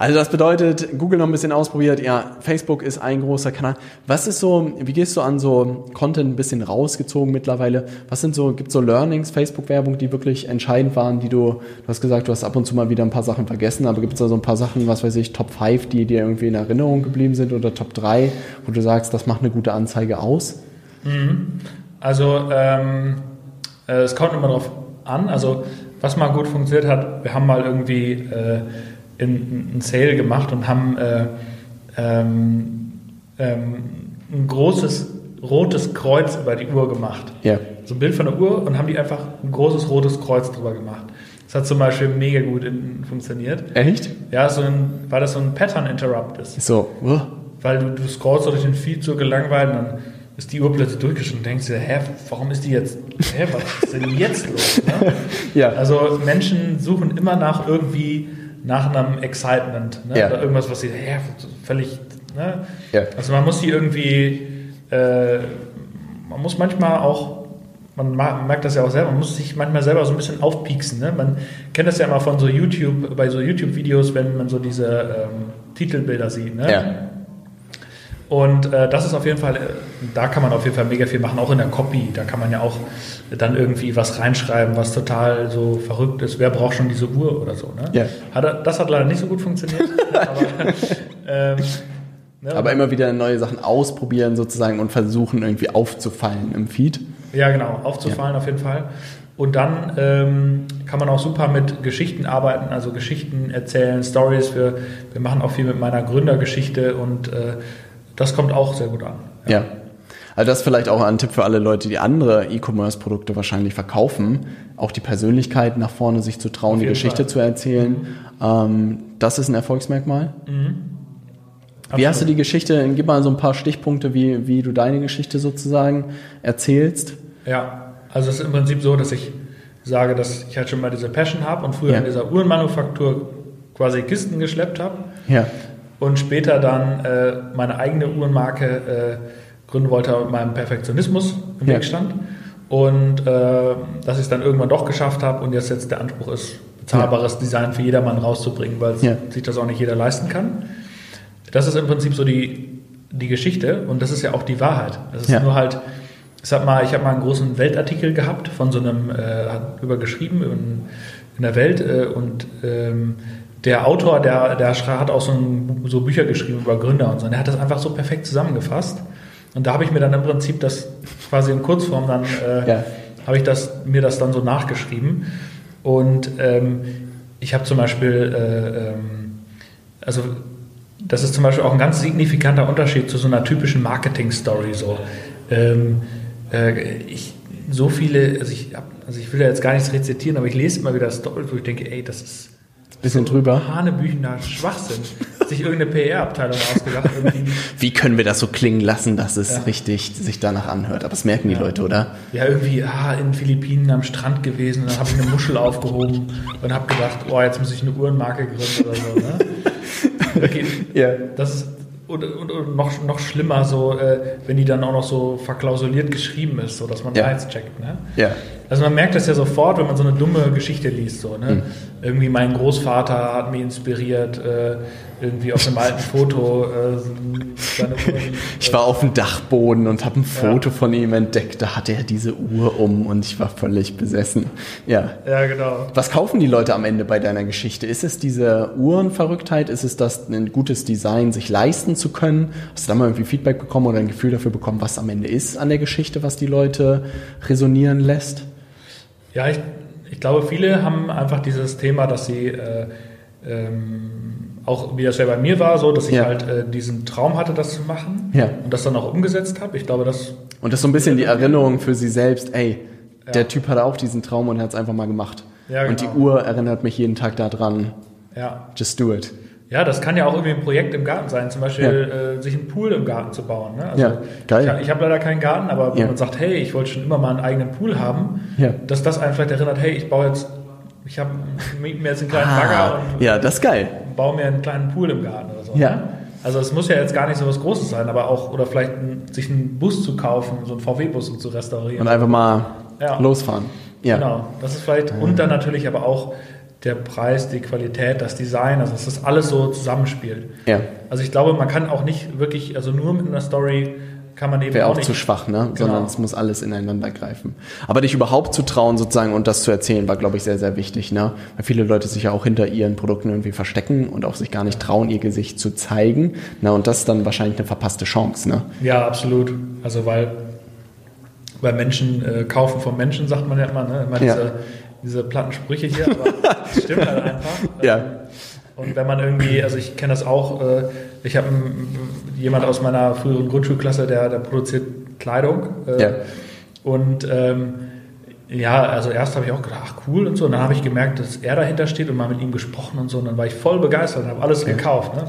Also das bedeutet, Google noch ein bisschen ausprobiert. Ja, Facebook ist ein großer Kanal. Was ist so, wie gehst du an so Content ein bisschen rausgezogen mittlerweile? Was sind so, gibt so Learnings, Facebook-Werbung, die wirklich entscheidend waren, die du, du hast gesagt, du hast ab und zu mal wieder ein paar Sachen vergessen, aber gibt es da so ein paar Sachen, was weiß ich, Top 5, die dir irgendwie in Erinnerung geblieben sind oder Top 3, wo du sagst, das macht eine gute Anzeige aus? Also ähm, äh, es kommt immer drauf an. Also was mal gut funktioniert hat, wir haben mal irgendwie äh, einen Sale gemacht und haben äh, ähm, ähm, ein großes rotes Kreuz über die Uhr gemacht. Ja. So ein Bild von der Uhr und haben die einfach ein großes rotes Kreuz drüber gemacht. Das hat zum Beispiel mega gut in, funktioniert. Echt? Ja, so ein, weil das so ein Pattern Interrupt ist. So, uh, Weil du, du scrollst durch den Feed so gelangweilt und dann ist die Uhr plötzlich durchgeschnitten und denkst dir, hä, warum ist die jetzt, hä, was ist denn jetzt los? Ne? [LAUGHS] ja. Also Menschen suchen immer nach irgendwie, nach einem Excitement. Ne? Ja. Oder irgendwas, was sie, hä, völlig, ne? Ja. Also man muss die irgendwie, äh, man muss manchmal auch, man ma- merkt das ja auch selber, man muss sich manchmal selber so ein bisschen aufpieksen. Ne? Man kennt das ja immer von so YouTube, bei so YouTube-Videos, wenn man so diese ähm, Titelbilder sieht. Ne? Ja. Und äh, das ist auf jeden Fall, äh, da kann man auf jeden Fall mega viel machen, auch in der Copy. Da kann man ja auch dann irgendwie was reinschreiben, was total so verrückt ist. Wer braucht schon diese Uhr oder so? Ne? Ja. Hat, er- das hat leider nicht so gut funktioniert. [LAUGHS] aber, ähm, ne? Aber immer wieder neue Sachen ausprobieren sozusagen und versuchen irgendwie aufzufallen im Feed. Ja, genau, aufzufallen auf jeden Fall. Und dann ähm, kann man auch super mit Geschichten arbeiten, also Geschichten erzählen, Stories. Wir, wir machen auch viel mit meiner Gründergeschichte und äh, das kommt auch sehr gut an. Ja. Also das ist vielleicht auch ein Tipp für alle Leute, die andere E-Commerce-Produkte wahrscheinlich verkaufen, auch die Persönlichkeit nach vorne sich zu trauen, die Geschichte Fall. zu erzählen. Ähm, das ist ein Erfolgsmerkmal. Wie hast du die Geschichte, gib mal so ein paar Stichpunkte, wie, wie du deine Geschichte sozusagen erzählst. Ja, also es ist im Prinzip so, dass ich sage, dass ich halt schon mal diese Passion habe und früher Ja. in dieser Uhrenmanufaktur quasi Kisten geschleppt habe Ja. Und später dann äh, meine eigene Uhrenmarke äh, gründen wollte, mit meinem Perfektionismus im Ja. Weg stand. Und äh, dass ich es dann irgendwann doch geschafft habe und jetzt, jetzt der Anspruch ist, bezahlbares Design für jedermann rauszubringen, weil Ja. sich das auch nicht jeder leisten kann. Das ist im Prinzip so die, die Geschichte und das ist ja auch die Wahrheit. Es ist Ja. nur halt, ich sag mal, ich habe mal einen großen Weltartikel gehabt von so einem, äh, hat über geschrieben in, in der Welt äh, und ähm, der Autor, der, der hat auch so, ein, so Bücher geschrieben über Gründer und so. Und der hat das einfach so perfekt zusammengefasst. Und da habe ich mir dann im Prinzip das quasi in Kurzform dann, äh, Ja. habe ich das, mir das dann so nachgeschrieben. Und ähm, ich habe zum Beispiel, äh, ähm, also das ist zum Beispiel auch ein ganz signifikanter Unterschied zu so einer typischen Marketing-Story. So. Ähm, äh, ich, so viele, also ich, also ich will da jetzt gar nichts rezitieren, aber ich lese immer wieder Stories, wo ich denke, ey, das ist Bisschen drüber. Hanebüchener Schwachsinn. Hat sich irgendeine PR-Abteilung ausgedacht. Irgendwie. Wie können wir das so klingen lassen, dass es Ja. richtig sich danach anhört? Aber das merken die Ja. Okay. oder? Ja, irgendwie ah, in den Philippinen am Strand gewesen, dann habe ich eine Muschel aufgehoben und habe gedacht, oh, jetzt muss ich eine Uhrenmarke gründen oder so. Ne? [LAUGHS] Okay, Ja. das ist und, und, und noch, noch schlimmer, so, äh, wenn die dann auch noch so verklausuliert geschrieben ist, so dass man Ja. da jetzt checkt. Ne? Ja. Also man merkt das ja sofort, wenn man so eine dumme Geschichte liest. So, ne? Mhm. Irgendwie mein Großvater hat mich inspiriert, äh, irgendwie auf einem alten Foto äh. [LAUGHS] Ich war auf dem Dachboden und habe ein Foto ja. von ihm entdeckt. Da hatte er diese Uhr um und ich war völlig besessen. Ja. Ja, genau. Was kaufen die Leute am Ende bei deiner Geschichte? Ist es diese Uhrenverrücktheit? Ist es das ein gutes Design, sich leisten zu können? Hast du da mal irgendwie Feedback bekommen oder ein Gefühl dafür bekommen, was am Ende ist an der Geschichte, was die Leute resonieren lässt? Ja, ich, ich glaube, viele haben einfach dieses Thema, dass sie äh, ähm, auch wie das ja bei mir war, so, dass ich ja. halt äh, diesen Traum hatte, das zu machen ja. und das dann auch umgesetzt habe. Ich glaube, das. Und das ist so ein bisschen die Erinnerung für sie selbst, ey, ja. der Typ hatte auch diesen Traum und hat es einfach mal gemacht. Ja, genau. Und die genau. Uhr erinnert mich jeden Tag daran. Ja. Just do it. Ja, das kann ja auch irgendwie ein Projekt im Garten sein, zum Beispiel ja. äh, sich einen Pool im Garten zu bauen. Ne? Also ja, geil. Ich, ich habe leider keinen Garten, aber wenn ja. man sagt, hey, ich wollte schon immer mal einen eigenen Pool haben, ja. dass das einen vielleicht erinnert, hey, ich baue jetzt, ich habe mir jetzt einen kleinen ah, Bagger und ja, das ist geil. Baue mir einen kleinen Pool im Garten oder so. Ja. Ne? Also es muss ja jetzt gar nicht so was Großes sein, aber auch, oder vielleicht ein, sich einen Bus zu kaufen, so einen VW-Bus und zu restaurieren. Und einfach mal losfahren. Ja. Genau, das ist vielleicht, und dann natürlich aber auch der Preis, die Qualität, das Design, also dass das alles so zusammenspielt. Ja. Also ich glaube, man kann auch nicht wirklich, also nur mit einer Story kann man eben Wäre auch, auch zu schwach, ne? Genau. Sondern es muss alles ineinander greifen. Aber dich überhaupt zu trauen sozusagen und das zu erzählen, war, glaube ich, sehr, sehr wichtig, ne? Weil viele Leute sich ja auch hinter ihren Produkten irgendwie verstecken und auch sich gar nicht trauen, ihr Gesicht zu zeigen. Na, und das ist dann wahrscheinlich eine verpasste Chance, ne? Ja, absolut. Also weil, weil Menschen äh, kaufen von Menschen, sagt man ja immer, ne? Immer ja. diese, diese platten Sprüche hier, aber [LAUGHS] das stimmt halt einfach. Ja. Und wenn man irgendwie, also ich kenne das auch, äh, ich habe jemand aus meiner früheren Grundschulklasse, der, der produziert Kleidung. Äh, ja. Und ähm, ja, also erst habe ich auch gedacht, ach cool und so. Und dann habe ich gemerkt, dass er dahinter steht und mal mit ihm gesprochen und so. Und dann war ich voll begeistert und habe alles ja. gekauft. Ne?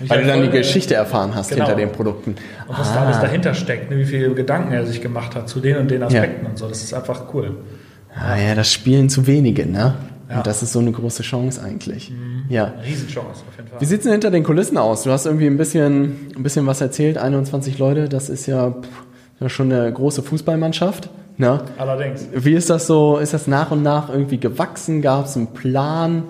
Weil, Weil du dann voll, die Geschichte erfahren hast genau. hinter den Produkten. Und was ah. da alles dahinter steckt, ne? wie viele Gedanken er sich gemacht hat zu den und den Aspekten ja. und so. Das ist einfach cool. Ah ja, das spielen zu wenige, ne? Ja. Und das ist so eine große Chance eigentlich. Mhm. Ja. Riesenchance auf jeden Fall. Wie sieht es denn hinter den Kulissen aus? Du hast irgendwie ein bisschen, ein bisschen was erzählt, 21 Leute, das ist ja, pff, schon eine große Fußballmannschaft. Ne? Allerdings. Wie ist das so? Ist das nach und nach irgendwie gewachsen? Gab es einen Plan?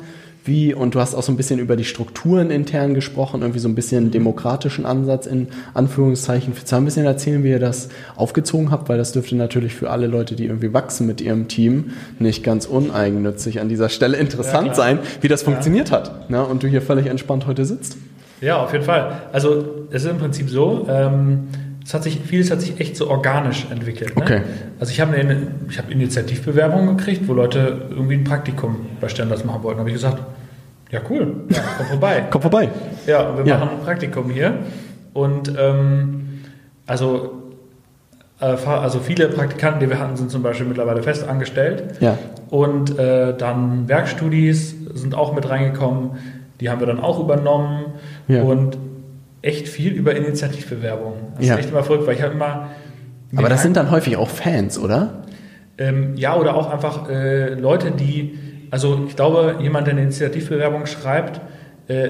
Wie, und du hast auch so ein bisschen über die Strukturen intern gesprochen, irgendwie so ein bisschen demokratischen Ansatz in Anführungszeichen. Willst du ein bisschen erzählen, wie ihr das aufgezogen habt? Weil das dürfte natürlich für alle Leute, die irgendwie wachsen mit ihrem Team, nicht ganz uneigennützig an dieser Stelle interessant ja, sein, wie das funktioniert ja. hat. Ne? Und du hier völlig entspannt heute sitzt. Ja, auf jeden Fall. Also es ist im Prinzip so, ähm, es hat sich, vieles hat sich echt so organisch entwickelt. Ne? Okay. Also ich habe eine, ich habe Initiativbewerbungen gekriegt, wo Leute irgendwie ein Praktikum bei Stenders machen wollten. Da habe ich gesagt, ja cool, ja, komm vorbei. [LAUGHS] komm vorbei. Ja, wir ja. machen ein Praktikum hier. Und ähm, also, äh, also viele Praktikanten, die wir hatten, sind zum Beispiel mittlerweile fest angestellt. Ja. Und äh, dann Werkstudis sind auch mit reingekommen. Die haben wir dann auch übernommen. Ja. Und echt viel über Initiativbewerbungen. Das ja. ist echt immer verrückt, weil ich habe immer. Aber das sind dann häufig auch Fans, oder? Ähm, ja, oder auch einfach äh, Leute, die, also ich glaube, jemand, der eine Initiativbewerbung schreibt, äh,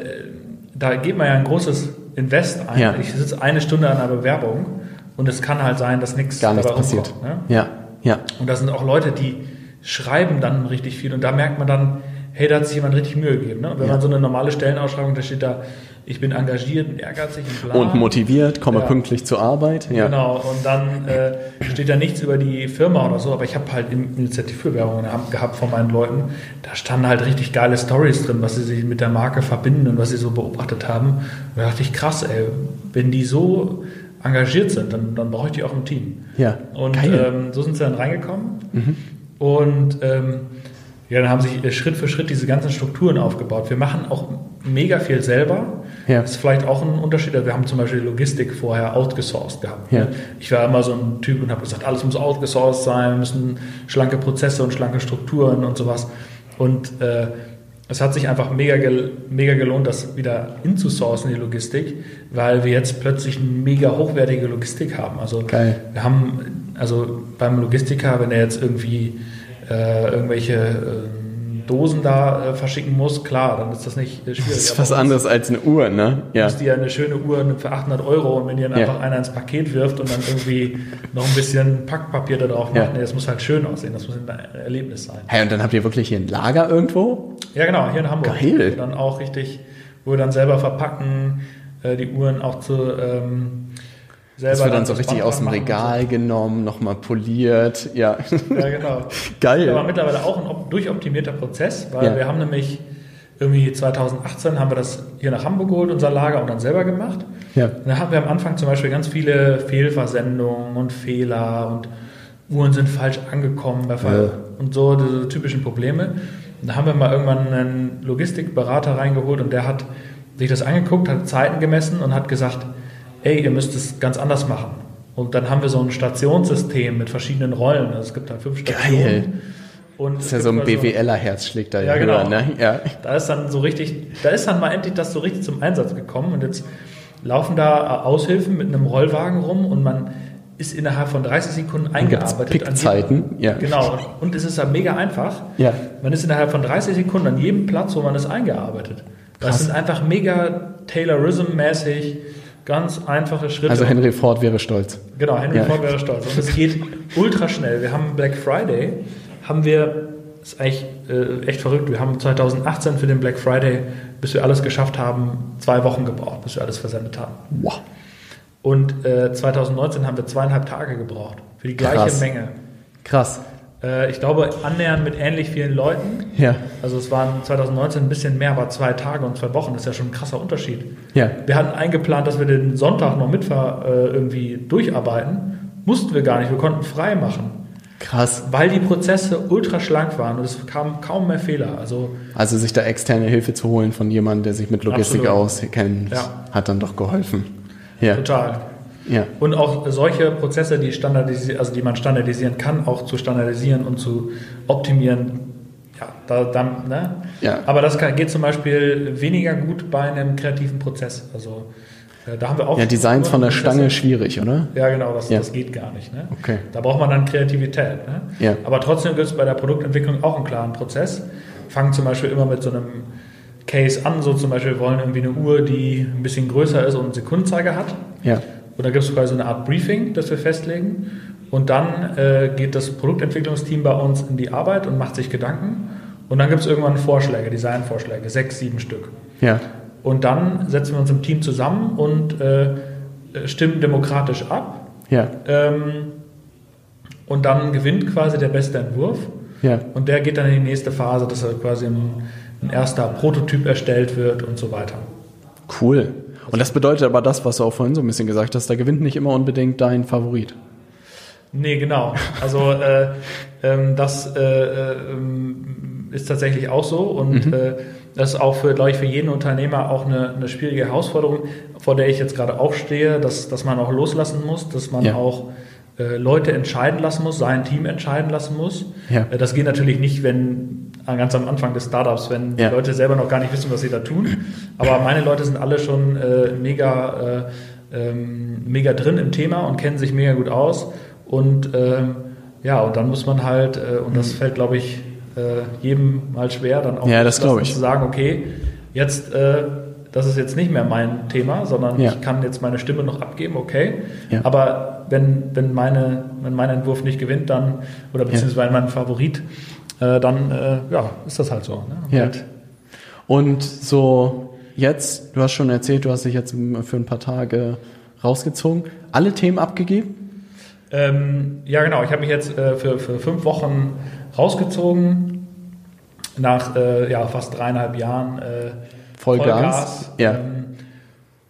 da geht man ja ein großes Invest ein. Ja. Ich sitze eine Stunde an einer Bewerbung und es kann halt sein, dass nichts Gar nichts passiert. Rumkommt, ne? Ja, ja. Und da sind auch Leute, die schreiben dann richtig viel und da merkt man dann, hey, da hat sich jemand richtig Mühe gegeben. Ne? Und wenn ja. man so eine normale Stellenausschreibung, da steht da, ich bin engagiert und ehrgeizig und bla. Und motiviert, komme ja. pünktlich zur Arbeit. Ja. Genau, und dann äh, steht da nichts über die Firma oder so, aber ich habe halt Initiativbewerbungen gehabt von meinen Leuten. Da standen halt richtig geile Stories drin, was sie sich mit der Marke verbinden und was sie so beobachtet haben. Und da dachte ich, krass, ey, wenn die so engagiert sind, dann, dann brauche ich die auch im Team. Ja. Und ähm, so sind sie dann reingekommen. Mhm. Und ähm, ja, dann haben sich äh, Schritt für Schritt diese ganzen Strukturen aufgebaut. Wir machen auch mega viel selber. Ja. Das ist vielleicht auch ein Unterschied. Wir haben zum Beispiel Logistik vorher outgesourced gehabt. Ja. Ich war immer so ein Typ und habe gesagt, alles muss outgesourced sein, wir müssen schlanke Prozesse und schlanke Strukturen und sowas. Und äh, es hat sich einfach mega, gel mega gelohnt, das wieder inzusourcen, die Logistik, weil wir jetzt plötzlich eine mega hochwertige Logistik haben. Also Geil. wir haben, also beim Logistiker, wenn er jetzt irgendwie äh, irgendwelche äh, Dosen da äh, verschicken muss, klar, dann ist das nicht schwierig. Das ist was anderes als eine Uhr, ne? Ja. Du musst dir eine schöne Uhr für 800 Euro und wenn dir dann ja. einfach einer ins Paket wirft und dann irgendwie noch ein bisschen Packpapier da drauf macht, ja. nee, das muss halt schön aussehen, das muss ein Erlebnis sein. Hey, und dann habt ihr wirklich hier ein Lager irgendwo? Ja, genau, hier in Hamburg. Geil. Dann auch richtig wo wir dann selber verpacken, äh, die Uhren auch zu ähm, selber. Das wird dann so das richtig aus dem Regal genommen, nochmal poliert. Ja. So. Ja, genau. [LAUGHS] Geil. Aber mittlerweile auch ein op- durchoptimierter Prozess, weil Ja. wir haben nämlich irgendwie 2018 haben wir das hier nach Hamburg geholt, unser Lager, und dann selber gemacht. Ja. Und da haben wir am Anfang zum Beispiel ganz viele Fehlversendungen und Fehler und Uhren sind falsch angekommen bei Fall- Ja. und so diese typischen Probleme. Und da haben wir mal irgendwann einen Logistikberater reingeholt und der hat sich das angeguckt, hat Zeiten gemessen und hat gesagt, ey, ihr müsst es ganz anders machen. Und dann haben wir so ein Stationssystem mit verschiedenen Rollen. Also es gibt halt fünf Stationen. Geil. Und Das ist ja so ein BWLer-Herz schlägt da Ja, ja, genau. höher, ne? Ja. da ist dann so richtig, da ist dann mal endlich das so richtig zum Einsatz gekommen und jetzt laufen da Aushilfen mit einem Rollwagen rum und man ist innerhalb von 30 Sekunden eingearbeitet. an Pickzeiten, ja. Genau. Und es ist ja mega einfach. Ja. Man ist innerhalb von 30 Sekunden an jedem Platz, wo man ist, eingearbeitet. Das Krass. sind einfach mega Taylorism-mäßig ganz einfache Schritte. Also Henry Ford wäre stolz. Genau, Henry Ja. Ford wäre stolz. Und es geht ultra schnell. Wir haben Black Friday, haben wir, das ist eigentlich äh, echt verrückt, wir haben 2018 für den Black Friday, bis wir alles geschafft haben, zwei Wochen gebraucht, bis wir alles versendet haben. Wow. Und äh, 2019 haben wir zweieinhalb Tage gebraucht für die gleiche Krass. Menge. Krass. Äh, ich glaube, annähernd mit ähnlich vielen Leuten. Ja. Also es waren 2019 ein bisschen mehr, aber zwei Tage und zwei Wochen, das ist ja schon ein krasser Unterschied. Ja. Wir hatten eingeplant, dass wir den Sonntag noch mitfahr äh, irgendwie durcharbeiten. Mussten wir gar nicht, wir konnten frei machen. Krass. Weil die Prozesse ultra schlank waren und es kamen kaum mehr Fehler. Also Also sich da externe Hilfe zu holen von jemandem, der sich mit Logistik Absolut. auskennt, Ja. hat dann doch geholfen. Ja. total. Ja. Und auch solche Prozesse, die, standardisi also die man standardisieren kann, auch zu standardisieren und zu optimieren. Ja, da, da, ne? Ja. Aber das kann, geht zum Beispiel weniger gut bei einem kreativen Prozess. Also äh, da haben wir auch Ja, Designs von der Prozesse. Stange schwierig, oder? Ja, genau, das, Ja. das geht gar nicht. Ne? Okay. Da braucht man dann Kreativität. Ne? Ja. Aber trotzdem gibt es bei der Produktentwicklung auch einen klaren Prozess. Fangen zum Beispiel immer mit so einem Case an, so zum Beispiel wir wollen irgendwie eine Uhr, die ein bisschen größer ist und einen Sekundenzeiger hat. Ja. Und da gibt es quasi so eine Art Briefing, das wir festlegen. Und dann äh, geht das Produktentwicklungsteam bei uns in die Arbeit und macht sich Gedanken. Und dann gibt es irgendwann Vorschläge, Designvorschläge, sechs, sieben Stück. Ja. Und dann setzen wir uns im Team zusammen und äh, stimmen demokratisch ab. Ja. Ähm, und dann gewinnt quasi der beste Entwurf. Ja. Und der geht dann in die nächste Phase, dass er quasi ein, ein erster Prototyp erstellt wird und so weiter. Cool. Und das bedeutet aber das, was du auch vorhin so ein bisschen gesagt hast, da gewinnt nicht immer unbedingt dein Favorit. Nee, genau. Also äh, ähm, das äh, äh, ähm, ist tatsächlich auch so und äh, das ist auch für, glaube ich, für jeden Unternehmer auch eine, eine schwierige Herausforderung, vor der ich jetzt gerade auch stehe, dass, dass man auch loslassen muss, dass man Ja. auch Leute entscheiden lassen muss, sein Team entscheiden lassen muss. Ja. Äh, das geht natürlich nicht, wenn äh, ganz am Anfang des Startups, wenn Ja. die Leute selber noch gar nicht wissen, was sie da tun. Aber meine Leute sind alle schon äh, mega, äh, ähm, mega drin im Thema und kennen sich mega gut aus. Und ähm, ja, und dann muss man halt, äh, und das fällt, glaube ich, äh, jedem mal schwer, dann auch Mhm. Ja, das zu sagen, okay, jetzt, äh, das ist jetzt nicht mehr mein Thema, sondern Ja. ich kann jetzt meine Stimme noch abgeben, okay. Ja. Aber wenn, wenn, meine, wenn mein Entwurf nicht gewinnt, dann, oder beziehungsweise mein Favorit, äh, dann äh, ja, ist das halt so. Ne? Und Ja. Und so jetzt, du hast schon erzählt, du hast dich jetzt für ein paar Tage rausgezogen, alle Themen abgegeben? Ähm, ja, genau. Ich habe mich jetzt äh, für, für fünf Wochen rausgezogen. Nach äh, ja, fast dreieinhalb Jahren äh, Vollgas? Ja. Ähm,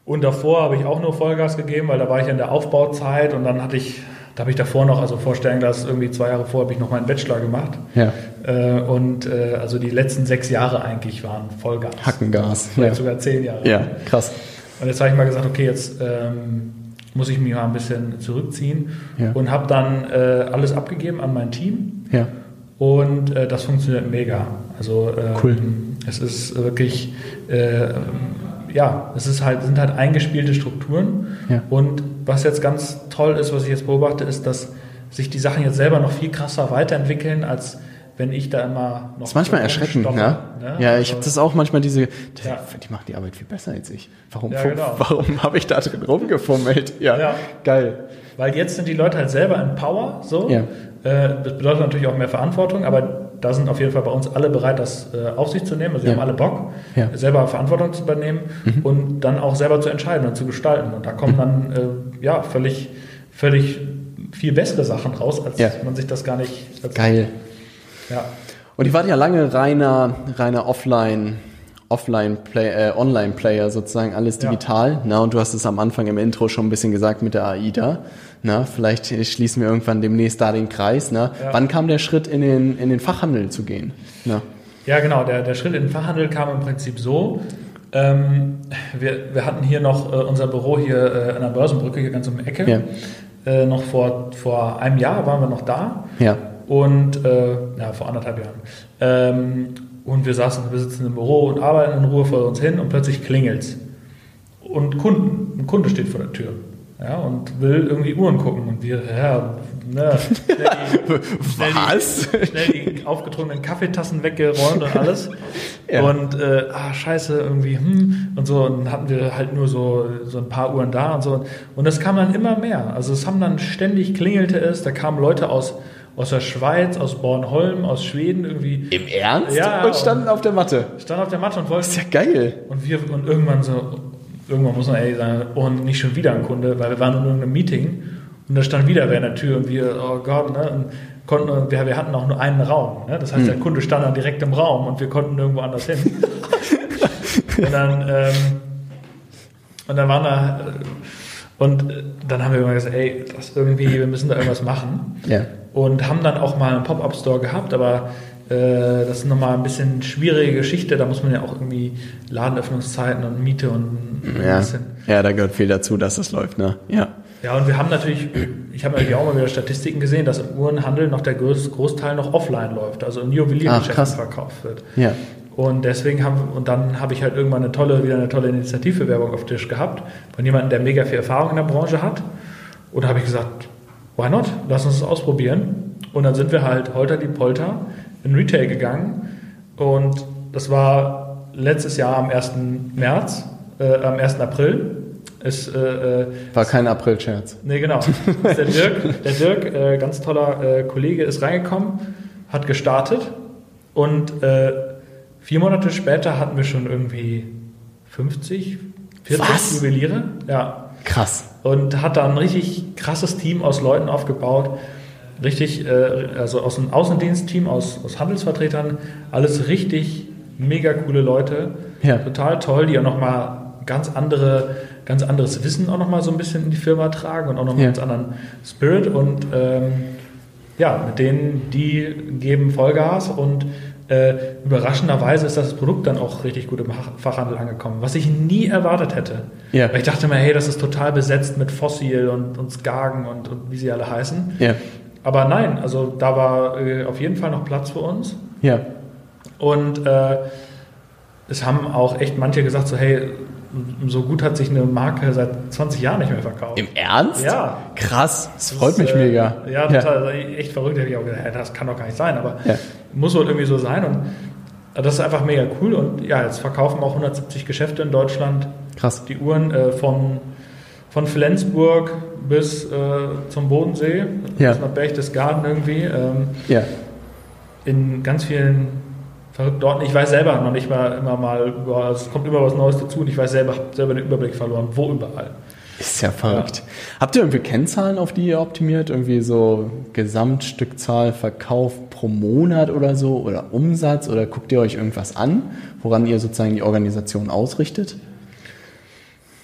und davor habe ich auch nur Vollgas gegeben, weil da war ich in der Aufbauzeit und dann hatte ich, da habe ich davor noch, also vorstellen, dass irgendwie zwei Jahre vor habe ich noch meinen Bachelor gemacht. Ja. Äh, und äh, also die letzten sechs Jahre eigentlich waren Vollgas. Hackengas. Vielleicht Ja. sogar zehn Jahre. ja, krass. Und jetzt habe ich mal gesagt, okay, jetzt ähm, muss ich mich mal ein bisschen zurückziehen Ja. und habe dann äh, alles abgegeben an mein Team Ja. und äh, das funktioniert mega. Also ähm, Cool. es ist wirklich, äh, ja, es ist halt, sind halt eingespielte Strukturen Ja. und was jetzt ganz toll ist, was ich jetzt beobachte, ist, dass sich die Sachen jetzt selber noch viel krasser weiterentwickeln, als wenn ich da immer noch Das ist manchmal erschreckend, ne? ne? Ja, ich habe Also- das auch manchmal diese, Ja. die machen die Arbeit viel besser als ich. Warum, Ja, genau. [LAUGHS] warum habe ich da drin rumgefummelt? Ja, Ja. geil. Weil jetzt sind die Leute halt selber in Power, so. Ja. Äh, Das bedeutet natürlich auch mehr Verantwortung, aber da sind auf jeden Fall bei uns alle bereit, das äh, auf sich zu nehmen. Also wir Ja. haben alle Bock, Ja. selber Verantwortung zu übernehmen und dann auch selber zu entscheiden und zu gestalten. Und da kommen dann äh, ja völlig, völlig viel bessere Sachen raus, als Ja. man sich das gar nicht. Geil. Ja. Und ich war ja lange reiner, reiner Offline, Offline Play, äh, Online Player sozusagen, alles Ja. digital. Na, und du hast es am Anfang im Intro schon ein bisschen gesagt mit der AIDA. Na, vielleicht schließen wir irgendwann demnächst da den Kreis. Na, Ja. wann kam der Schritt in den, in den Fachhandel zu gehen? Na, Ja, genau. Der, der Schritt in den Fachhandel kam im Prinzip so. Ähm, wir, wir hatten hier noch äh, unser Büro hier äh, an der Börsenbrücke, hier ganz um die Ecke. Ja. Äh, noch vor, vor einem Jahr waren wir noch da. ja. Und äh, ja, vor anderthalb Jahren. Ähm, und wir saßen, wir sitzen im Büro und arbeiten in Ruhe vor uns hin und plötzlich klingelt's. Und Kunden, ein Kunde steht vor der Tür. Ja, und will irgendwie Uhren gucken. Und wir, ja, ne, [LAUGHS] schnell die, schnell Was? Die, schnell die aufgetrunkenen Kaffeetassen weggeräumt und alles. [LAUGHS] Ja. Und äh, ah, scheiße, irgendwie, hm, und so. Und dann hatten wir halt nur so, so ein paar Uhren da und so. Und das kam dann immer mehr. Also es haben dann ständig klingelte es, da kamen Leute aus, aus der Schweiz, aus Bornholm, aus Schweden irgendwie, Im Ernst? Ja, und standen auf der Matte. standen auf der Matte und wollten Das ist ja geil. und wir und irgendwann so, irgendwann muss man ehrlich sagen, oh, nicht schon wieder ein Kunde, weil wir waren in irgendeinem Meeting und da stand wieder wer in der Tür und wir, oh Gott, ne? Und konnten, wir, wir hatten auch nur einen Raum. Ne? Das heißt, der Kunde stand dann direkt im Raum und wir konnten nirgendwo anders hin. [LAUGHS] und dann, ähm, und dann waren da, äh, und äh, dann haben wir immer gesagt, ey, das irgendwie, wir müssen da irgendwas machen Ja. und haben dann auch mal einen Pop-Up-Store gehabt, aber das ist nochmal ein bisschen schwierige Geschichte. Da muss man ja auch irgendwie Ladenöffnungszeiten und Miete und ein Ja. bisschen. ja, da gehört viel dazu, dass das läuft, ne? Ja. Ja, und wir haben natürlich, ich habe natürlich auch mal wieder Statistiken gesehen, dass im Uhrenhandel noch der Groß, Großteil noch offline läuft, also in Juweliergeschäften krass. verkauft wird. Ja. Und deswegen haben und dann habe ich halt irgendwann eine tolle, wieder eine tolle Initiativbewerbung auf Tisch gehabt von jemandem, der mega viel Erfahrung in der Branche hat. Und da habe ich gesagt, why not? Lass uns das ausprobieren. Und dann sind wir halt holter die Polter in Retail gegangen. Und das war letztes Jahr am 1. März, äh, am 1. April. Ist, äh, äh, War kein April-Scherz. Nee, genau. [LAUGHS] Der Dirk, der Dirk äh, ganz toller äh, Kollege, ist reingekommen, hat gestartet und äh, vier Monate später hatten wir schon irgendwie 50, 40 Was? Juweliere. Ja. Krass. Und hat da ein richtig krasses Team aus Leuten aufgebaut. Richtig, äh, also aus einem Außendienstteam, aus, aus Handelsvertretern, alles richtig mega coole Leute. Ja. Total toll, die auch nochmal ganz andere, ganz anderes Wissen auch nochmal so ein bisschen in die Firma tragen und auch nochmal Ja. einen ganz anderen Spirit. Und ähm, ja, mit denen, die geben Vollgas und äh, überraschenderweise ist das Produkt dann auch richtig gut im Fach- Fachhandel angekommen, was ich nie erwartet hätte. Ja. Weil ich dachte mir, hey, das ist total besetzt mit Fossil und, und Skagen und, und wie sie alle heißen. Ja. Aber nein, also da war äh, auf jeden Fall noch Platz für uns. Ja. Und äh, es haben auch echt manche gesagt, so hey, so gut hat sich eine Marke seit 20 Jahren nicht mehr verkauft. Im Ernst? Ja. Krass. Das freut mich äh, mega. Ja, total. Also echt verrückt. Da ich auch gedacht, das kann doch gar nicht sein. Aber Ja. muss wohl irgendwie so sein. Und das ist einfach mega cool. Und ja, jetzt verkaufen auch 170 Geschäfte in Deutschland Krass. die Uhren äh, von, von Flensburg bis äh, zum Bodensee, Ja. bis nach Berchtesgaden irgendwie. Ähm, Ja. in ganz vielen verrückten Orten. Ich weiß selber noch nicht mal immer mal, über, es kommt immer was Neues dazu und ich weiß selber, habe selber den Überblick verloren, wo überall. Ist ja verrückt. Habt ihr irgendwie Kennzahlen, auf die ihr optimiert? Irgendwie so Gesamtstückzahl Verkauf pro Monat oder so? Oder Umsatz? Oder guckt ihr euch irgendwas an, woran ihr sozusagen die Organisation ausrichtet?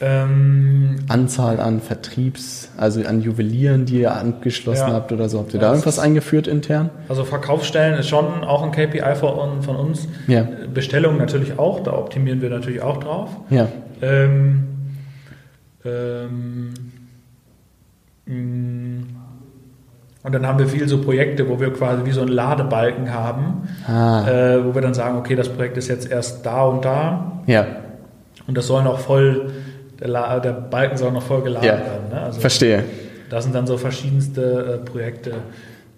Ähm, Anzahl an Vertriebs-, also an Juwelieren, die ihr angeschlossen Ja. habt oder so? Habt ihr Ja, da irgendwas eingeführt intern? also Verkaufsstellen ist schon auch ein KPI von, von uns. Ja. Bestellungen natürlich auch, da optimieren wir natürlich auch drauf. Ja. Ähm, ähm, und dann haben wir viel so Projekte, wo wir quasi wie so einen Ladebalken haben, Ah. äh, wo wir dann sagen, okay, das Projekt ist jetzt erst da und da Ja. und das soll noch voll, der, der Balken soll noch voll geladen Ja. werden. Ne? Also Verstehe. das sind dann so verschiedenste äh, Projekte.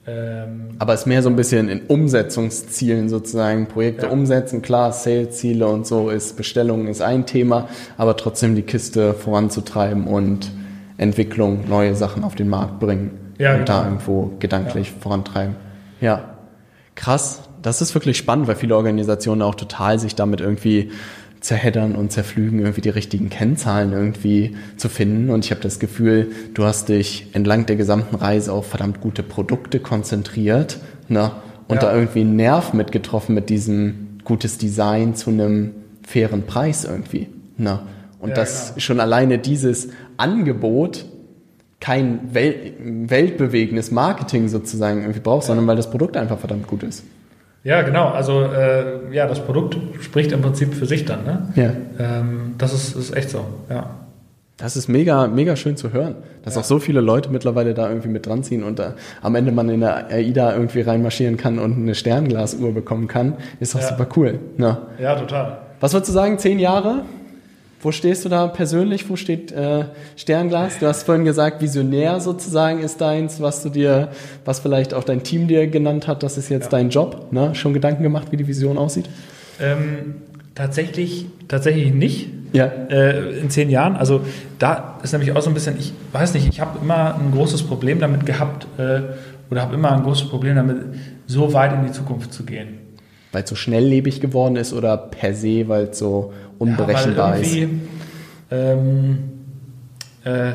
Ähm, Aber es ist mehr so ein bisschen in Umsetzungszielen sozusagen. Projekte Ja. umsetzen, klar, Sales-Ziele und so ist, Bestellungen ist ein Thema, aber trotzdem die Kiste voranzutreiben und Entwicklung, neue Sachen auf den Markt bringen. Ja, und da genau. irgendwo gedanklich vorantreiben. Ja. Krass. Das ist wirklich spannend, weil viele Organisationen auch total sich damit irgendwie zerheddern und zerflügen, irgendwie die richtigen Kennzahlen irgendwie zu finden. Und ich habe das Gefühl, du hast dich entlang der gesamten Reise auf verdammt gute Produkte konzentriert ne? und ja. da irgendwie einen Nerv mitgetroffen mit diesem gutes Design zu einem fairen Preis irgendwie. Ne? Und ja, dass genau. schon alleine dieses Angebot kein Wel weltbewegendes Marketing sozusagen irgendwie braucht, ja. sondern weil das Produkt einfach verdammt gut ist. Ja, genau. Also äh, ja, das Produkt spricht im Prinzip für sich dann. Ne? Ja. Ähm, das ist, ist echt so. Ja. Das ist mega, mega schön zu hören, dass ja. auch so viele Leute mittlerweile da irgendwie mit dran ziehen und da am Ende man in der AIDA irgendwie reinmarschieren kann und eine Sternglasuhr bekommen kann, ist doch ja. super cool. Ne? Ja, total. Was würdest du sagen, zehn Jahre? Wo stehst du da persönlich? Wo steht äh, Sternglas? Du hast vorhin gesagt, visionär sozusagen ist deins, was du dir, was vielleicht auch dein Team dir genannt hat, das ist jetzt ja. dein Job. Ne? Schon Gedanken gemacht, wie die Vision aussieht? Ähm, tatsächlich, tatsächlich nicht. Ja. Äh, in zehn Jahren. Also da ist nämlich auch so ein bisschen, ich weiß nicht, ich habe immer ein großes Problem damit gehabt äh, oder habe immer ein großes Problem damit, so weit in die Zukunft zu gehen weil es so schnelllebig geworden ist oder per se, weil es so unberechenbar ja, ist? Ähm, äh,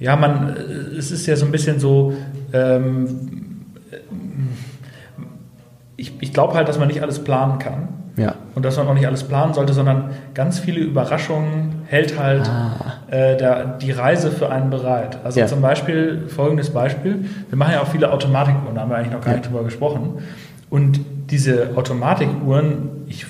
ja, man, es ist ja so ein bisschen so, ähm, ich, ich glaube halt, dass man nicht alles planen kann. Ja. Und dass man auch nicht alles planen sollte, sondern ganz viele Überraschungen hält halt ah. äh, der, die Reise für einen bereit. Also ja. zum Beispiel, folgendes Beispiel, wir machen ja auch viele Automatikuhren, da haben wir eigentlich noch gar ja. nicht drüber gesprochen. Und diese Automatikuhren, ich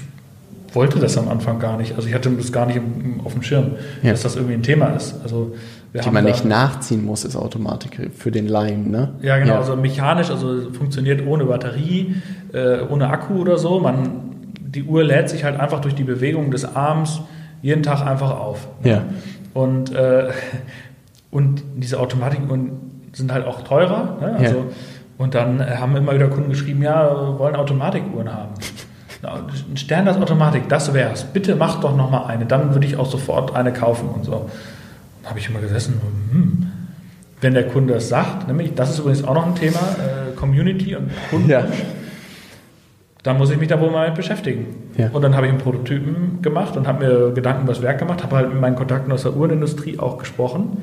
wollte das am Anfang gar nicht. Also ich hatte das gar nicht auf dem Schirm, ja. dass das irgendwie ein Thema ist. Also die man nicht nachziehen muss, ist Automatik für den Laien, ne? Ja, genau. Ja. Also mechanisch, also funktioniert ohne Batterie, äh, ohne Akku oder so. Man, die Uhr lädt sich halt einfach durch die Bewegung des Arms jeden Tag einfach auf. Ne? Ja. Und, äh, [LAUGHS] und diese Automatikuhren sind halt auch teurer. Ne? Also, ja. Und dann haben immer wieder Kunden geschrieben, ja, wollen Automatikuhren haben. [LAUGHS] Ein Stern Automatik, das wär's. Bitte mach doch noch mal eine, dann würde ich auch sofort eine kaufen und so. Da habe ich immer gesessen, hm, wenn der Kunde das sagt, nämlich, das ist übrigens auch noch ein Thema, äh, Community und Kunden. Ja. Dann muss ich mich da wohl mal mit beschäftigen. Ja. Und dann habe ich einen Prototypen gemacht und habe mir Gedanken über das Werk gemacht, habe halt mit meinen Kontakten aus der Uhrenindustrie auch gesprochen.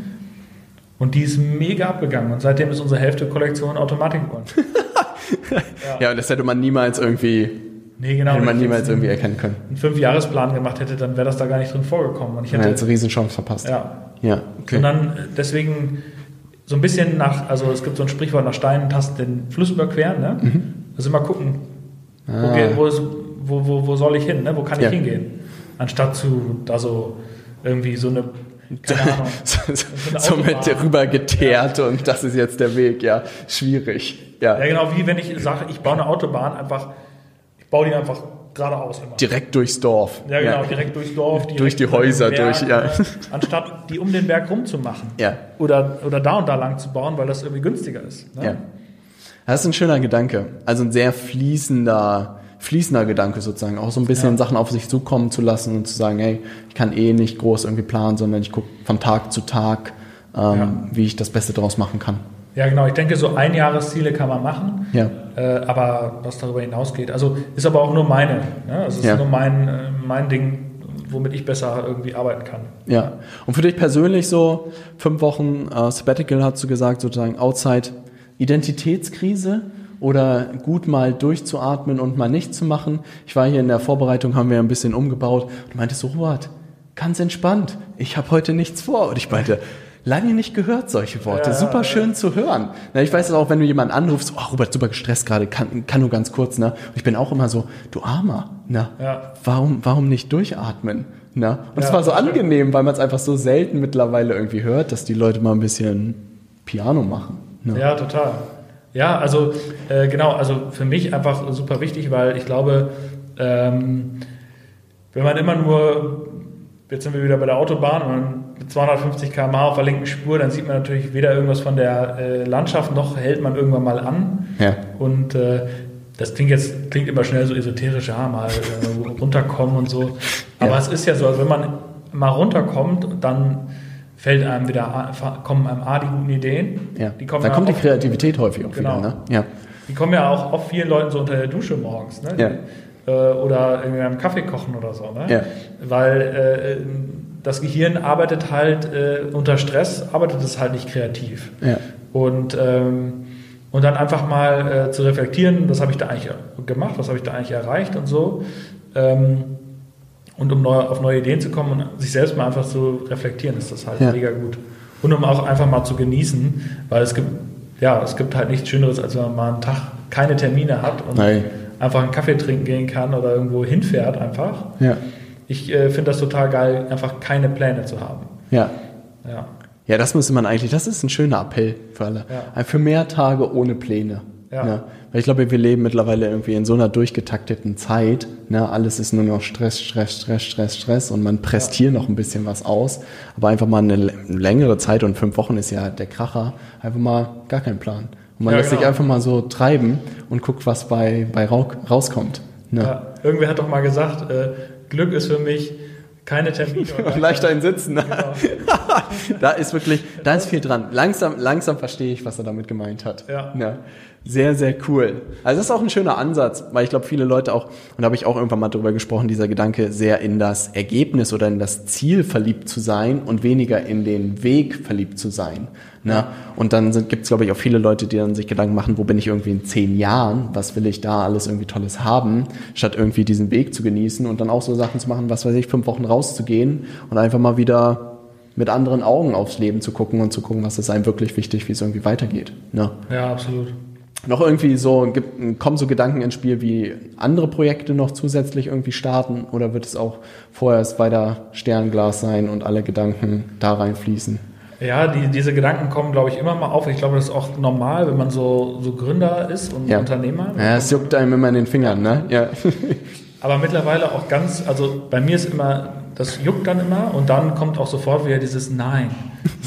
Und die ist mega abgegangen. Und seitdem ist unsere Hälfte Kollektion Automatikuhren. [LAUGHS] ja. ja, und das hätte man niemals irgendwie Nee, genau. Hätte man niemals irgendwie erkennen können. Einen Fünfjahresplan gemacht hätte, dann wäre das da gar nicht drin vorgekommen. Und ich hätte jetzt eine Riesenchance verpasst. Ja. Ja, okay. Und dann deswegen so ein bisschen nach, also es gibt so ein Sprichwort nach Steinen tastet den Fluss überqueren, ne? Mhm. Also immer gucken, ah. wo, ist, wo, wo, wo, soll ich hin, ne? wo kann ich ja. hingehen? Anstatt zu da so irgendwie so eine keine [LAUGHS] Ahnung, so, so mit rüber geteert ja. und das ist jetzt der Weg, ja, schwierig. Ja, ja genau, wie wenn ich sage, ich baue eine Autobahn einfach baue die einfach geradeaus immer. Direkt durchs Dorf. Ja, genau, ja. direkt durchs Dorf. Direkt durch die Häuser, Berg, durch, ja. [LAUGHS] Anstatt die um den Berg rumzumachen. Ja. Oder, oder da und da lang zu bauen, weil das irgendwie günstiger ist. Ne? Ja. Das ist ein schöner Gedanke. Also ein sehr fließender, fließender Gedanke sozusagen. Auch so ein bisschen ja. Sachen auf sich zukommen zu lassen und zu sagen, hey, ich kann eh nicht groß irgendwie planen, sondern ich gucke von Tag zu Tag, ähm, wie ich das Beste daraus machen kann. Ja, genau. Ich denke, so Einjahresziele kann man machen. Ja. Äh, aber was darüber hinausgeht, also ist aber auch nur meine. Ne? Also ist ja. nur mein, äh, mein Ding, womit ich besser irgendwie arbeiten kann. Ja. Und für dich persönlich so fünf Wochen äh, Sabbatical hast du gesagt, sozusagen Outside Identitätskrise oder gut mal durchzuatmen und mal nichts zu machen. Ich war hier in der Vorbereitung, haben wir ein bisschen umgebaut und meinte so, Robert, ganz entspannt, ich habe heute nichts vor. Und ich meinte, lange nicht gehört, solche Worte. Ja, super schön ja. zu hören. Na, ich weiß es auch, wenn du jemanden anrufst, oh, Robert, super gestresst gerade, kann, kann nur ganz kurz, ne? Und ich bin auch immer so, du Armer, ne? Ja. Warum, warum nicht durchatmen? Ne? Und es war so angenehm, weil man es einfach so selten mittlerweile irgendwie hört, dass die Leute mal ein bisschen Piano machen. Ne? Ja, total. Ja, also äh, genau, also für mich einfach super wichtig, weil ich glaube, ähm, wenn man immer nur, jetzt sind wir wieder bei der Autobahn, und mit 250 km auf der linken Spur, dann sieht man natürlich weder irgendwas von der äh, Landschaft, noch hält man irgendwann mal an. Ja. Und äh, das klingt jetzt klingt immer schnell so esoterisch, ja, mal äh, runterkommen und so. Aber ja. es ist ja so, also wenn man mal runterkommt, dann fällt einem wieder, kommen einem A die guten Ideen. Ja. Die kommen dann kommt die Kreativität häufig auch genau. wieder. Ne? Ja. die kommen ja auch oft vielen Leuten so unter der Dusche morgens, ne? Ja. Äh, oder irgendwie am Kaffee kochen oder so, ne? Ja. Weil äh, das Gehirn arbeitet halt äh, unter Stress, arbeitet es halt nicht kreativ. Ja. Und, ähm, und dann einfach mal äh, zu reflektieren, was habe ich da eigentlich gemacht, was habe ich da eigentlich erreicht und so. Ähm, und um neu, auf neue Ideen zu kommen und sich selbst mal einfach zu reflektieren, ist das halt Ja. mega gut. Und um auch einfach mal zu genießen, weil es gibt, ja, es gibt halt nichts Schöneres, als wenn man mal einen Tag keine Termine hat und Nein. einfach einen Kaffee trinken gehen kann oder irgendwo hinfährt einfach. Ja. Ich äh, finde das total geil, einfach keine Pläne zu haben. Ja. Ja. Ja, das müsste man eigentlich, das ist ein schöner Appell für alle. Ja. Für mehr Tage ohne Pläne. Ja. Ne? Weil ich glaube, wir leben mittlerweile irgendwie in so einer durchgetakteten Zeit. Ne? Alles ist nur noch Stress, Stress, Stress, Stress, Stress und man presst hier noch ein bisschen was aus. Aber einfach mal eine längere Zeit und fünf Wochen ist ja der Kracher. Einfach mal gar kein Plan. Und man Ja, lässt sich genau. einfach mal so treiben und guckt, was bei, bei rau- rauskommt. Ne? Ja. Irgendwer hat doch mal gesagt, äh, Glück ist für mich keine Termine. [LAUGHS] und Leicht ein Sitzen. Ne? Genau. [LAUGHS] da ist wirklich, da ist viel dran. Langsam, langsam verstehe ich, was er damit gemeint hat. Ja. Sehr, sehr cool. Also das ist auch ein schöner Ansatz, weil ich glaube, viele Leute auch, und da habe ich auch irgendwann mal drüber gesprochen, dieser Gedanke, sehr in das Ergebnis oder in das Ziel verliebt zu sein und weniger in den Weg verliebt zu sein. Ne? Und dann gibt es, glaube ich, auch viele Leute, die dann sich Gedanken machen, wo bin ich irgendwie in zehn Jahren, was will ich da alles irgendwie Tolles haben, statt irgendwie diesen Weg zu genießen und dann auch so Sachen zu machen, was weiß ich, fünf Wochen rauszugehen und einfach mal wieder mit anderen Augen aufs Leben zu gucken und zu gucken, was ist einem wirklich wichtig, wie es irgendwie weitergeht. Ne? Ja, absolut. Noch irgendwie so, gibt, kommen so Gedanken ins Spiel, wie andere Projekte noch zusätzlich irgendwie starten oder wird es auch vorerst weiter Sternglas sein und alle Gedanken da reinfließen? Ja, die, diese Gedanken kommen, glaube ich, immer mal auf. Ich glaube, das ist auch normal, wenn man so, so Gründer ist und Ja. Unternehmer. Ja, es juckt einem immer in den Fingern, ne? Ja. [LAUGHS] Aber mittlerweile auch ganz, also bei mir ist immer, das juckt dann immer und dann kommt auch sofort wieder dieses Nein,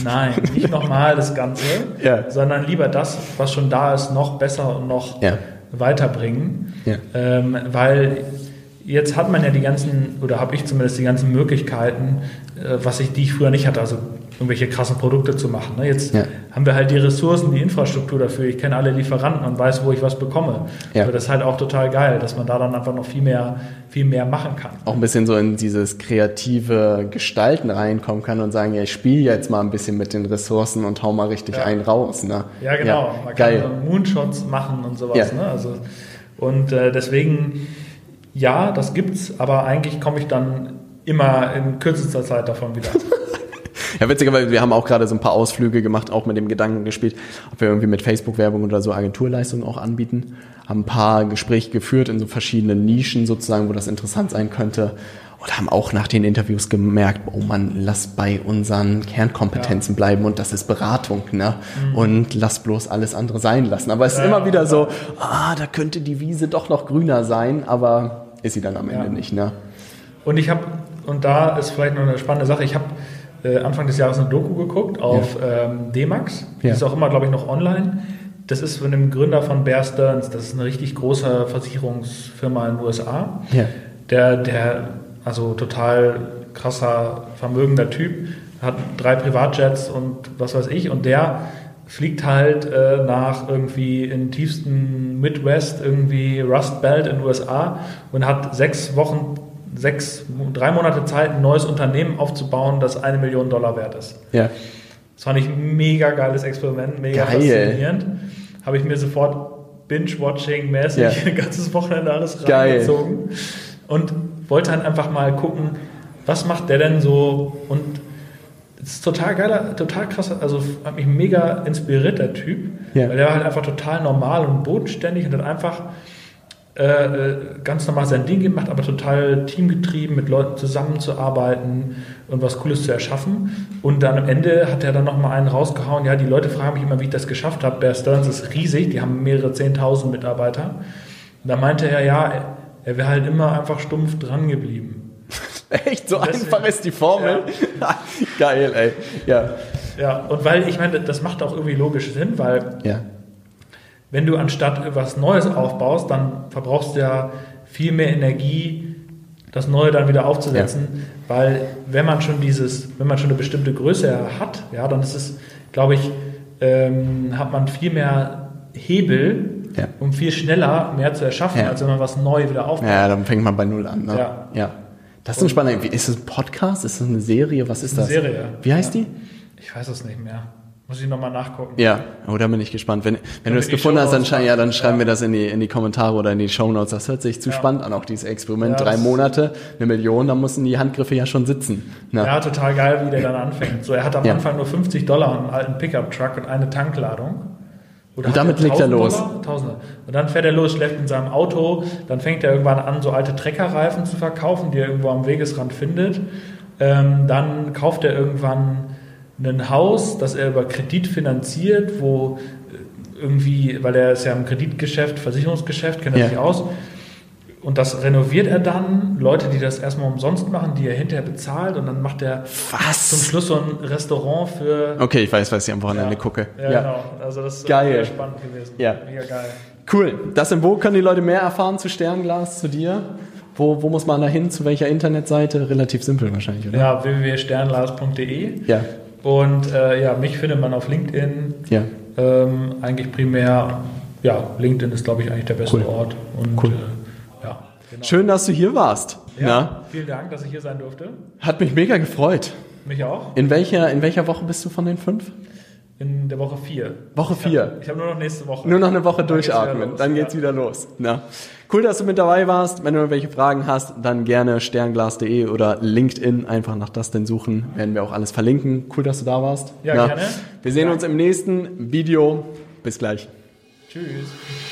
nein, [LAUGHS] nicht nochmal das Ganze, Ja. sondern lieber das, was schon da ist, noch besser und noch Ja. weiterbringen. Ja. Ähm, weil jetzt hat man ja die ganzen, oder habe ich zumindest die ganzen Möglichkeiten, äh, was ich, die ich früher nicht hatte, also irgendwelche krassen Produkte zu machen. Ne? Jetzt Ja. haben wir halt die Ressourcen, die Infrastruktur dafür. Ich kenne alle Lieferanten und weiß, wo ich was bekomme. Ja. Aber das ist halt auch total geil, dass man da dann einfach noch viel mehr, viel mehr machen kann. Auch ein bisschen so in dieses kreative Gestalten reinkommen kann und sagen, ja, ich spiele jetzt mal ein bisschen mit den Ressourcen und hau mal richtig Ja. einen raus. Ne? Ja, genau. Man kann geil. so Moonshots machen und sowas. Ja. Ne? Also, und äh, deswegen, ja, das gibt's, aber eigentlich komme ich dann immer in kürzester Zeit davon wieder. Ja, witzigerweise, wir haben auch gerade so ein paar Ausflüge gemacht, auch mit dem Gedanken gespielt, ob wir irgendwie mit Facebook-Werbung oder so Agenturleistungen auch anbieten. Haben ein paar Gespräche geführt in so verschiedenen Nischen sozusagen, wo das interessant sein könnte. Und haben auch nach den Interviews gemerkt, oh man, lass bei unseren Kernkompetenzen bleiben und das ist Beratung, ne? Und lass bloß alles andere sein lassen. Aber es ist Mhm. Ja, immer wieder ja. so, ah, da könnte die Wiese doch noch grüner sein, aber ist sie dann am Ende Ja. nicht, ne? Und ich habe, und da ist vielleicht noch eine spannende Sache, ich habe äh, Anfang des Jahres eine Doku geguckt auf ähm, D-Max. Die Ja. ist auch immer, glaube ich, noch online. Das ist von dem Gründer von Bear Stearns. Das ist eine richtig große Versicherungsfirma in den USA. Ja. Der, der, also total krasser, vermögender Typ, hat drei Privatjets und was weiß ich. Und der fliegt halt äh, nach irgendwie in tiefsten Midwest, irgendwie Rust Belt in den USA und hat sechs Wochen, sechs, drei Monate Zeit, ein neues Unternehmen aufzubauen, das eine Million Dollar wert ist. Ja. Das fand ich ein mega geiles Experiment, mega Geil. faszinierend. Habe ich mir sofort Binge-Watching-mäßig Ja. ein [LAUGHS] ganzes Wochenende alles Geil. reingezogen und wollte dann einfach mal gucken, was macht der denn so und es ist total geiler, total krass, also hat mich mega inspiriert, der Typ, Ja. weil der war halt einfach total normal und bodenständig und hat einfach äh, äh, ganz normal sein Ding gemacht, aber total teamgetrieben, mit Leuten zusammenzuarbeiten und was Cooles zu erschaffen. Und dann am Ende hat er dann nochmal einen rausgehauen. Ja, die Leute fragen mich immer, wie ich das geschafft habe. Bear Stearns ist riesig, die haben mehrere Zehntausend Mitarbeiter. Und da meinte er, ja, er, wäre halt immer einfach stumpf dran geblieben. [LAUGHS] Echt, so Deswegen- einfach ist die Formel. [LAUGHS] Geil, ey. Ja. Ja, und weil ich meine, das macht auch irgendwie logisch Sinn, weil Ja. Wenn du anstatt was Neues aufbaust, dann verbrauchst du ja viel mehr Energie, das Neue dann wieder aufzusetzen, weil wenn man schon dieses, wenn man schon eine bestimmte Größe hat, ja, dann ist es, glaube ich, ähm, hat man viel mehr Hebel, Ja. um viel schneller mehr zu erschaffen, Ja. als wenn man was neu wieder aufbaut. Ja, dann fängt man bei Null an. Ne? Ja. ja. Das ist ein spannender. Ist das ein Podcast? Ist das eine Serie? Was ist Eine das? Serie. Wie heißt Ja. die? Ich weiß es nicht mehr. Muss ich nochmal nachgucken. Ja, oh, da bin ich gespannt. Wenn, wenn du es die gefunden hast, dann, Shownotes schrei, ja, dann schreiben Ja. wir das in die, in die Kommentare oder in die Shownotes. Das hört sich zu Ja. spannend an, auch dieses Experiment. Ja, Drei das- Monate, eine Million, da müssen die Handgriffe ja schon sitzen. Ne? Ja, total geil, wie der dann anfängt. So, er hat am. Anfang nur 50 Dollar einen alten Pickup-Truck und eine Tankladung. Oder Und damit legt er 1000 los. Dollar? 1000. Und dann fährt er los, schleppt in seinem Auto. Dann fängt er irgendwann an, so alte Treckerreifen zu verkaufen, die er irgendwo am Wegesrand findet. Ähm, dann kauft er irgendwann ein Haus, das er über Kredit finanziert, wo äh, irgendwie, weil er ist ja im Kreditgeschäft, Versicherungsgeschäft, kennt er Ja. sich aus. Und das renoviert er dann. Leute, die das erstmal umsonst machen, die er hinterher bezahlt. Und dann macht er zum Was? Schluss so ein Restaurant für. Okay, ich weiß, was ich am Wochenende gucke. Ja, genau. Also das ist Geil. mega spannend gewesen. Ja. Mega geil. Cool. Das denn, wo können die Leute mehr erfahren zu Sternglas, zu dir? Wo, wo muss man da hin? Zu welcher Internetseite? Relativ simpel wahrscheinlich, oder? Ja, www.sternlas.de. Ja. Und äh, ja, mich findet man auf LinkedIn. Ja. Ähm, eigentlich primär, ja, LinkedIn ist, glaube ich, eigentlich der beste Cool. Ort. Und Cool. äh, ja, genau. Schön, dass du hier warst. Ja, Na? vielen Dank, dass ich hier sein durfte. Hat mich mega gefreut. Mich auch. In welcher, in welcher Woche bist du von den fünf? In der Woche 4. Woche vier. Ich habe nur noch nächste Woche. Nur noch eine Woche Dann geht's durchatmen, los. dann geht's wieder los. Na. Cool, dass du mit dabei warst. Wenn du irgendwelche Fragen hast, dann gerne sternglas.de oder LinkedIn einfach nach das denn suchen. Werden wir auch alles verlinken. Cool, dass du da warst. Ja, Na. gerne. Wir sehen Ja. uns im nächsten Video. Bis gleich. Tschüss.